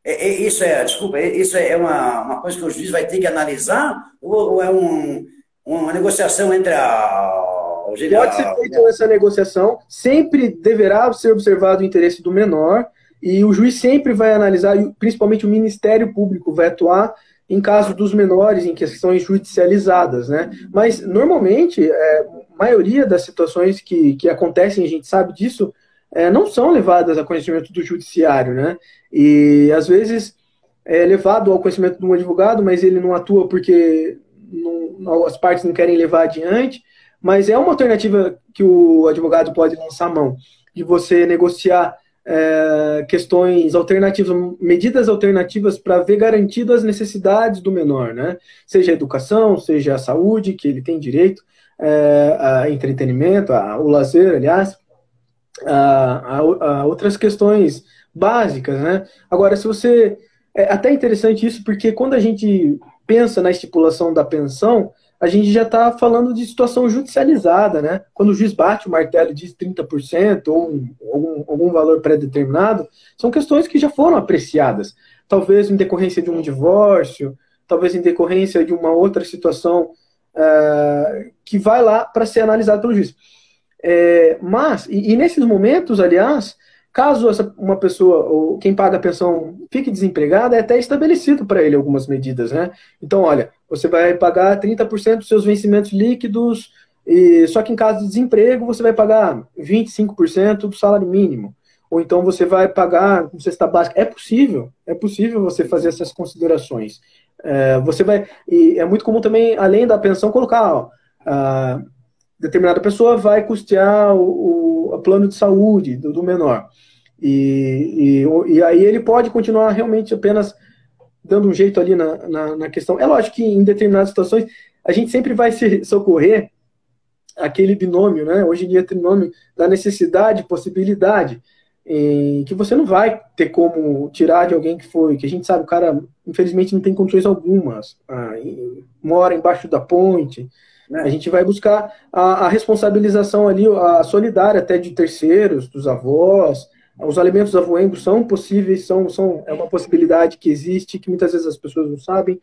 é, é, isso é, desculpa, isso é uma, uma coisa que o juiz vai ter que analisar ou, ou é um, uma negociação entre a. Pode ser feita essa negociação, sempre deverá ser observado o interesse do menor, e o juiz sempre vai analisar, principalmente o Ministério Público vai atuar em caso dos menores em questões judicializadas, né? Mas normalmente, é, a maioria das situações que, que acontecem, a gente sabe disso, é, não são levadas a conhecimento do judiciário, né? E às vezes é levado ao conhecimento de um advogado, mas ele não atua porque não, as partes não querem levar adiante, mas é uma alternativa que o advogado pode lançar mão, de você negociar é, questões alternativas, medidas alternativas para ver garantido as necessidades do menor, né? Seja a educação, seja a saúde, que ele tem direito, é, a entretenimento, a, o lazer, aliás, a, a, a, outras questões básicas, né? Agora, se você... É até interessante isso, porque quando a gente pensa na estipulação da pensão, a gente já está falando de situação judicializada, né? Quando o juiz bate o martelo e diz 30% ou algum, algum valor pré-determinado, são questões que já foram apreciadas. Talvez em decorrência de um divórcio, talvez em decorrência de uma outra situação uh, que vai lá para ser analisada pelo juiz. É, mas, e, e nesses momentos, aliás, Caso essa, uma pessoa, ou quem paga a pensão, fique desempregada, é até estabelecido para ele algumas medidas, né? Então, olha, você vai pagar 30% dos seus vencimentos líquidos, e, só que em caso de desemprego, você vai pagar 25% do salário mínimo. Ou então você vai pagar com cesta básica. É possível, é possível você fazer essas considerações. É, você vai. E é muito comum também, além da pensão, colocar. Ó, determinada pessoa vai custear o, o plano de saúde do, do menor. E, e, e, aí ele pode continuar realmente apenas dando um jeito ali na, na, na, questão. É lógico que em determinadas situações a gente sempre vai se socorrer aquele binômio, né? Hoje em dia tem nome da necessidade, possibilidade, em que você não vai ter como tirar de alguém que foi, que a gente sabe, o cara infelizmente não tem condições algumas, ah, mora embaixo da ponte, né? A gente vai buscar a, a, responsabilização ali, a solidária até de terceiros, dos avós. Os alimentos avoengos são possíveis, são, são, é uma possibilidade que existe, que muitas vezes as pessoas não sabem.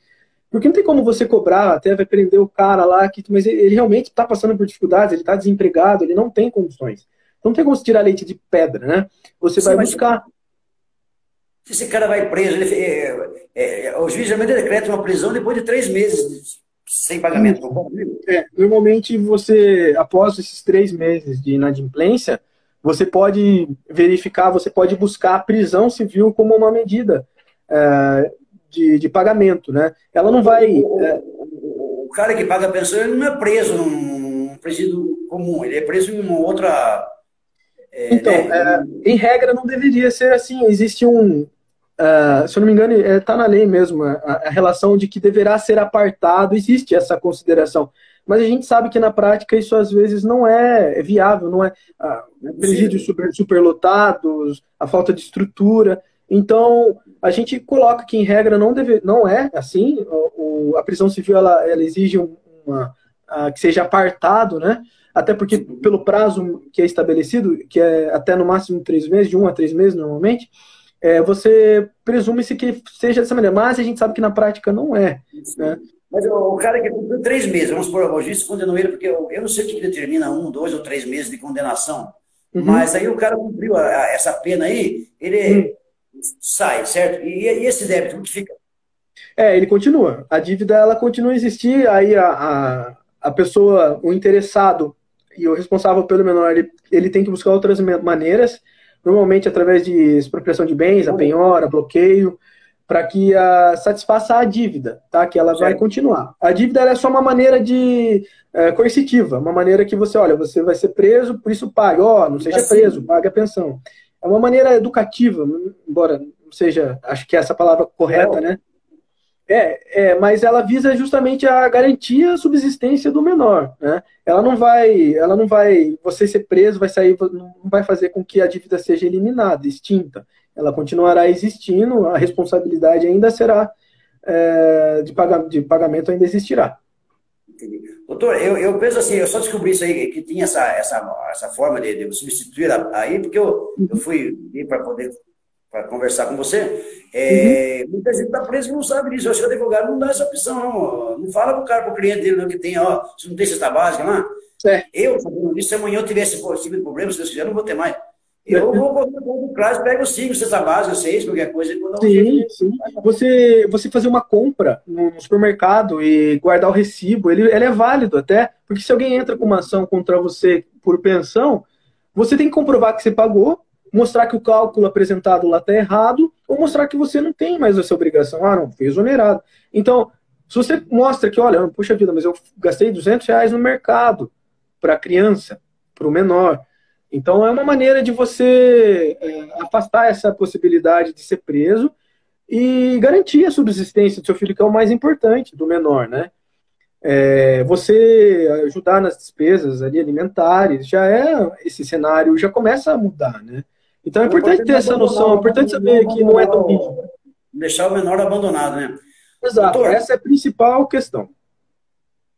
Porque não tem como você cobrar, até vai prender o cara lá, que, mas ele, ele realmente está passando por dificuldades, ele está desempregado, ele não tem condições. Não tem como se tirar leite de pedra, né? Você Sim, vai buscar. Se esse cara vai preso, ele, é, é, é, o juiz geralmente decreta uma prisão depois de três meses sem pagamento. É, normalmente você, após esses três meses de inadimplência, você pode verificar, você pode buscar a prisão civil como uma medida é, de, de pagamento, né? Ela não vai... O, é... o cara que paga a pensão, ele não é preso num presídio comum, ele é preso em uma outra... É, então, né? É, em regra não deveria ser assim. Existe um, Uh, se eu não me engano, está é, na lei mesmo, a, a, relação de que deverá ser apartado, existe essa consideração. Mas a gente sabe que na prática isso às vezes não é, é viável, não é. Uh, presídios super, superlotados, a falta de estrutura. Então, a gente coloca que em regra não, deve, não é assim. O, o a prisão civil ela, ela exige uma, uh, que seja apartado, né? Até porque, pelo prazo que é estabelecido, que é até no máximo três meses, de um a três meses normalmente, é, você presume-se que seja dessa maneira, mas a gente sabe que na prática não é. Né? Mas o cara que cumpriu três meses, vamos supor, o juiz condenou ele, porque eu, eu não sei o que determina um, dois ou três meses de condenação, uhum. mas aí o cara cumpriu a, a, essa pena aí, ele uhum. sai, certo? E, e, esse débito, que fica? É, ele continua. A dívida, ela continua a existir, aí a, a, a pessoa, o interessado e o responsável pelo menor, ele, ele tem que buscar outras maneiras, normalmente através de expropriação de bens, a penhora, bloqueio, para que a, satisfaça a dívida, tá? Que ela certo. vai continuar. A dívida é só uma maneira de é, coercitiva, uma maneira que você, olha, você vai ser preso, por isso pague. Ó, oh, não seja assim. preso, pague a pensão. É uma maneira educativa, embora não seja, acho que é essa palavra correta, né? É, é, mas ela visa justamente a garantia a subsistência do menor, né? Ela não vai, ela não vai, você ser preso vai sair, não vai fazer com que a dívida seja eliminada, extinta. Ela continuará existindo, a responsabilidade ainda será é, de, pagamento, de pagamento ainda existirá. Entendi. Doutor, eu, eu penso assim, eu só descobri isso aí, que tinha essa, essa, essa forma de, de substituir aí, porque eu, eu fui para poder para conversar com você. É, uhum. Muita gente está preso e não sabe disso. Eu acho que o advogado não dá essa opção, não. Não fala para o cara, para o cliente dele, não, que tem, ó, se não tem cesta básica lá. É. Eu, sabendo se amanhã eu tivesse possível problema, se Deus quiser, não vou ter mais. Eu vou correr o prazo, pego os cinco, cesta básica, seis, qualquer coisa. Sim, sim. Você, você fazer uma compra no supermercado e guardar o recibo, ele, ele é válido até, porque se alguém entra com uma ação contra você por pensão, você tem que comprovar que você pagou mostrar que o cálculo apresentado lá está errado, ou mostrar que você não tem mais essa obrigação. Ah, não, foi exonerado. Então, Se você mostra que, olha, puxa vida, mas eu gastei 200 reais no mercado para a criança, para o menor. Então, é uma maneira de você é, afastar essa possibilidade de ser preso e garantir a subsistência do seu filho, que é o mais importante, do menor, né? É, você ajudar nas despesas ali alimentares, já é esse cenário, já começa a mudar, né? Então é importante ter essa noção, é importante saber que não é tão rígido. Deixar o menor abandonado, né? Exato, Doutor, essa é a principal questão.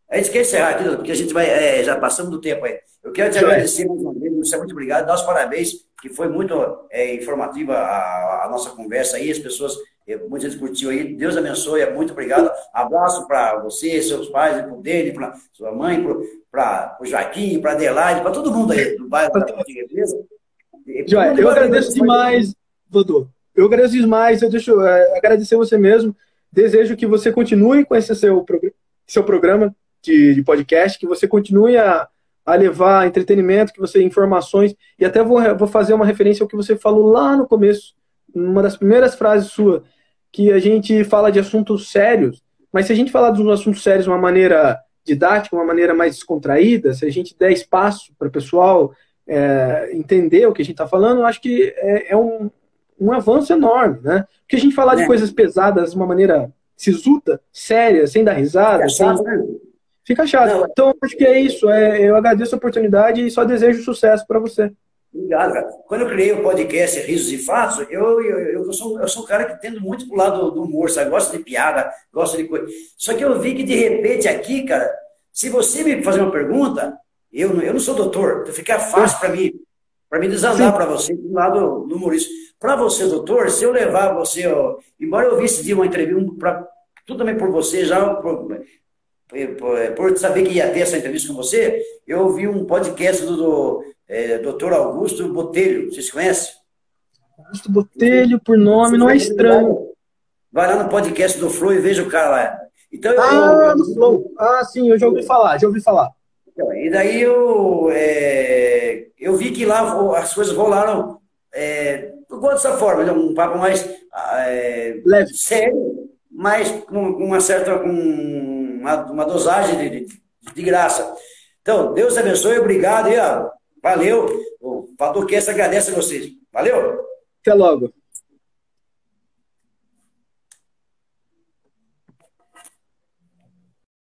A gente quer encerrar aqui, porque a gente vai, é, já passamos do tempo aí. Eu quero te agradecer mais uma vez, você muito obrigado, dar os parabéns, que foi muito é, informativa a, a, nossa conversa aí, as pessoas, é, muita gente curtiu aí, Deus abençoe, é muito obrigado. Abraço para você, seus pais, para o dele, para sua mãe, para o Joaquim, para a Adelaide, para todo mundo aí do bairro da Portuguesa. Joia, eu agradeço demais, Dodô. Eu agradeço demais, eu deixo é, agradecer você mesmo. Desejo que você continue com esse seu, seu programa de, de podcast, que você continue a, a, levar entretenimento, que você informações, e até vou, vou fazer uma referência ao que você falou lá no começo, uma das primeiras frases sua, que a gente fala de assuntos sérios, mas se a gente falar dos assuntos sérios de uma maneira didática, uma maneira mais descontraída, se a gente der espaço para o pessoal é, entender o que a gente está falando, acho que é, é um, um avanço enorme, né? Porque a gente falar é. de coisas pesadas de uma maneira sisuda, séria, sem dar risada, fica chato. Sem... Né? Fica chato. Não, então, acho que é isso. É, eu agradeço a oportunidade e só desejo sucesso para você. Obrigado, cara. Quando eu criei o podcast Risos e Fatos, eu, eu, eu, sou, eu sou um cara que tendo muito pro lado do humor, sabe? Gosto de piada, gosto de coisa. Só que eu vi que, de repente, aqui, cara, se você me fazer uma pergunta, eu, eu não sou doutor, então fica fácil para mim, para mim desandar para você do lado do humorista. Para você, doutor, se eu levar você, ó, embora eu visse de uma entrevista, pra, tudo também por você, já por, por, por, saber que ia ter essa entrevista com você, eu ouvi um podcast do, do é, doutor Augusto Botelho, vocês conhecem? Augusto Botelho, por nome, não é estranho. Vai lá no podcast do Flow e veja o cara lá. Então, ah, eu, no Flow. Ah, sim, eu já ouvi falar, já ouvi falar. Então, e daí eu, é, eu vi que lá as coisas rolaram é, eu gosto dessa forma, é um papo mais é, Leve. sério, mas com uma certa com uma, uma dosagem de, de, de, graça. Então, Deus abençoe, obrigado e ó, valeu. O Padoquense agradece a vocês. Valeu! Até logo.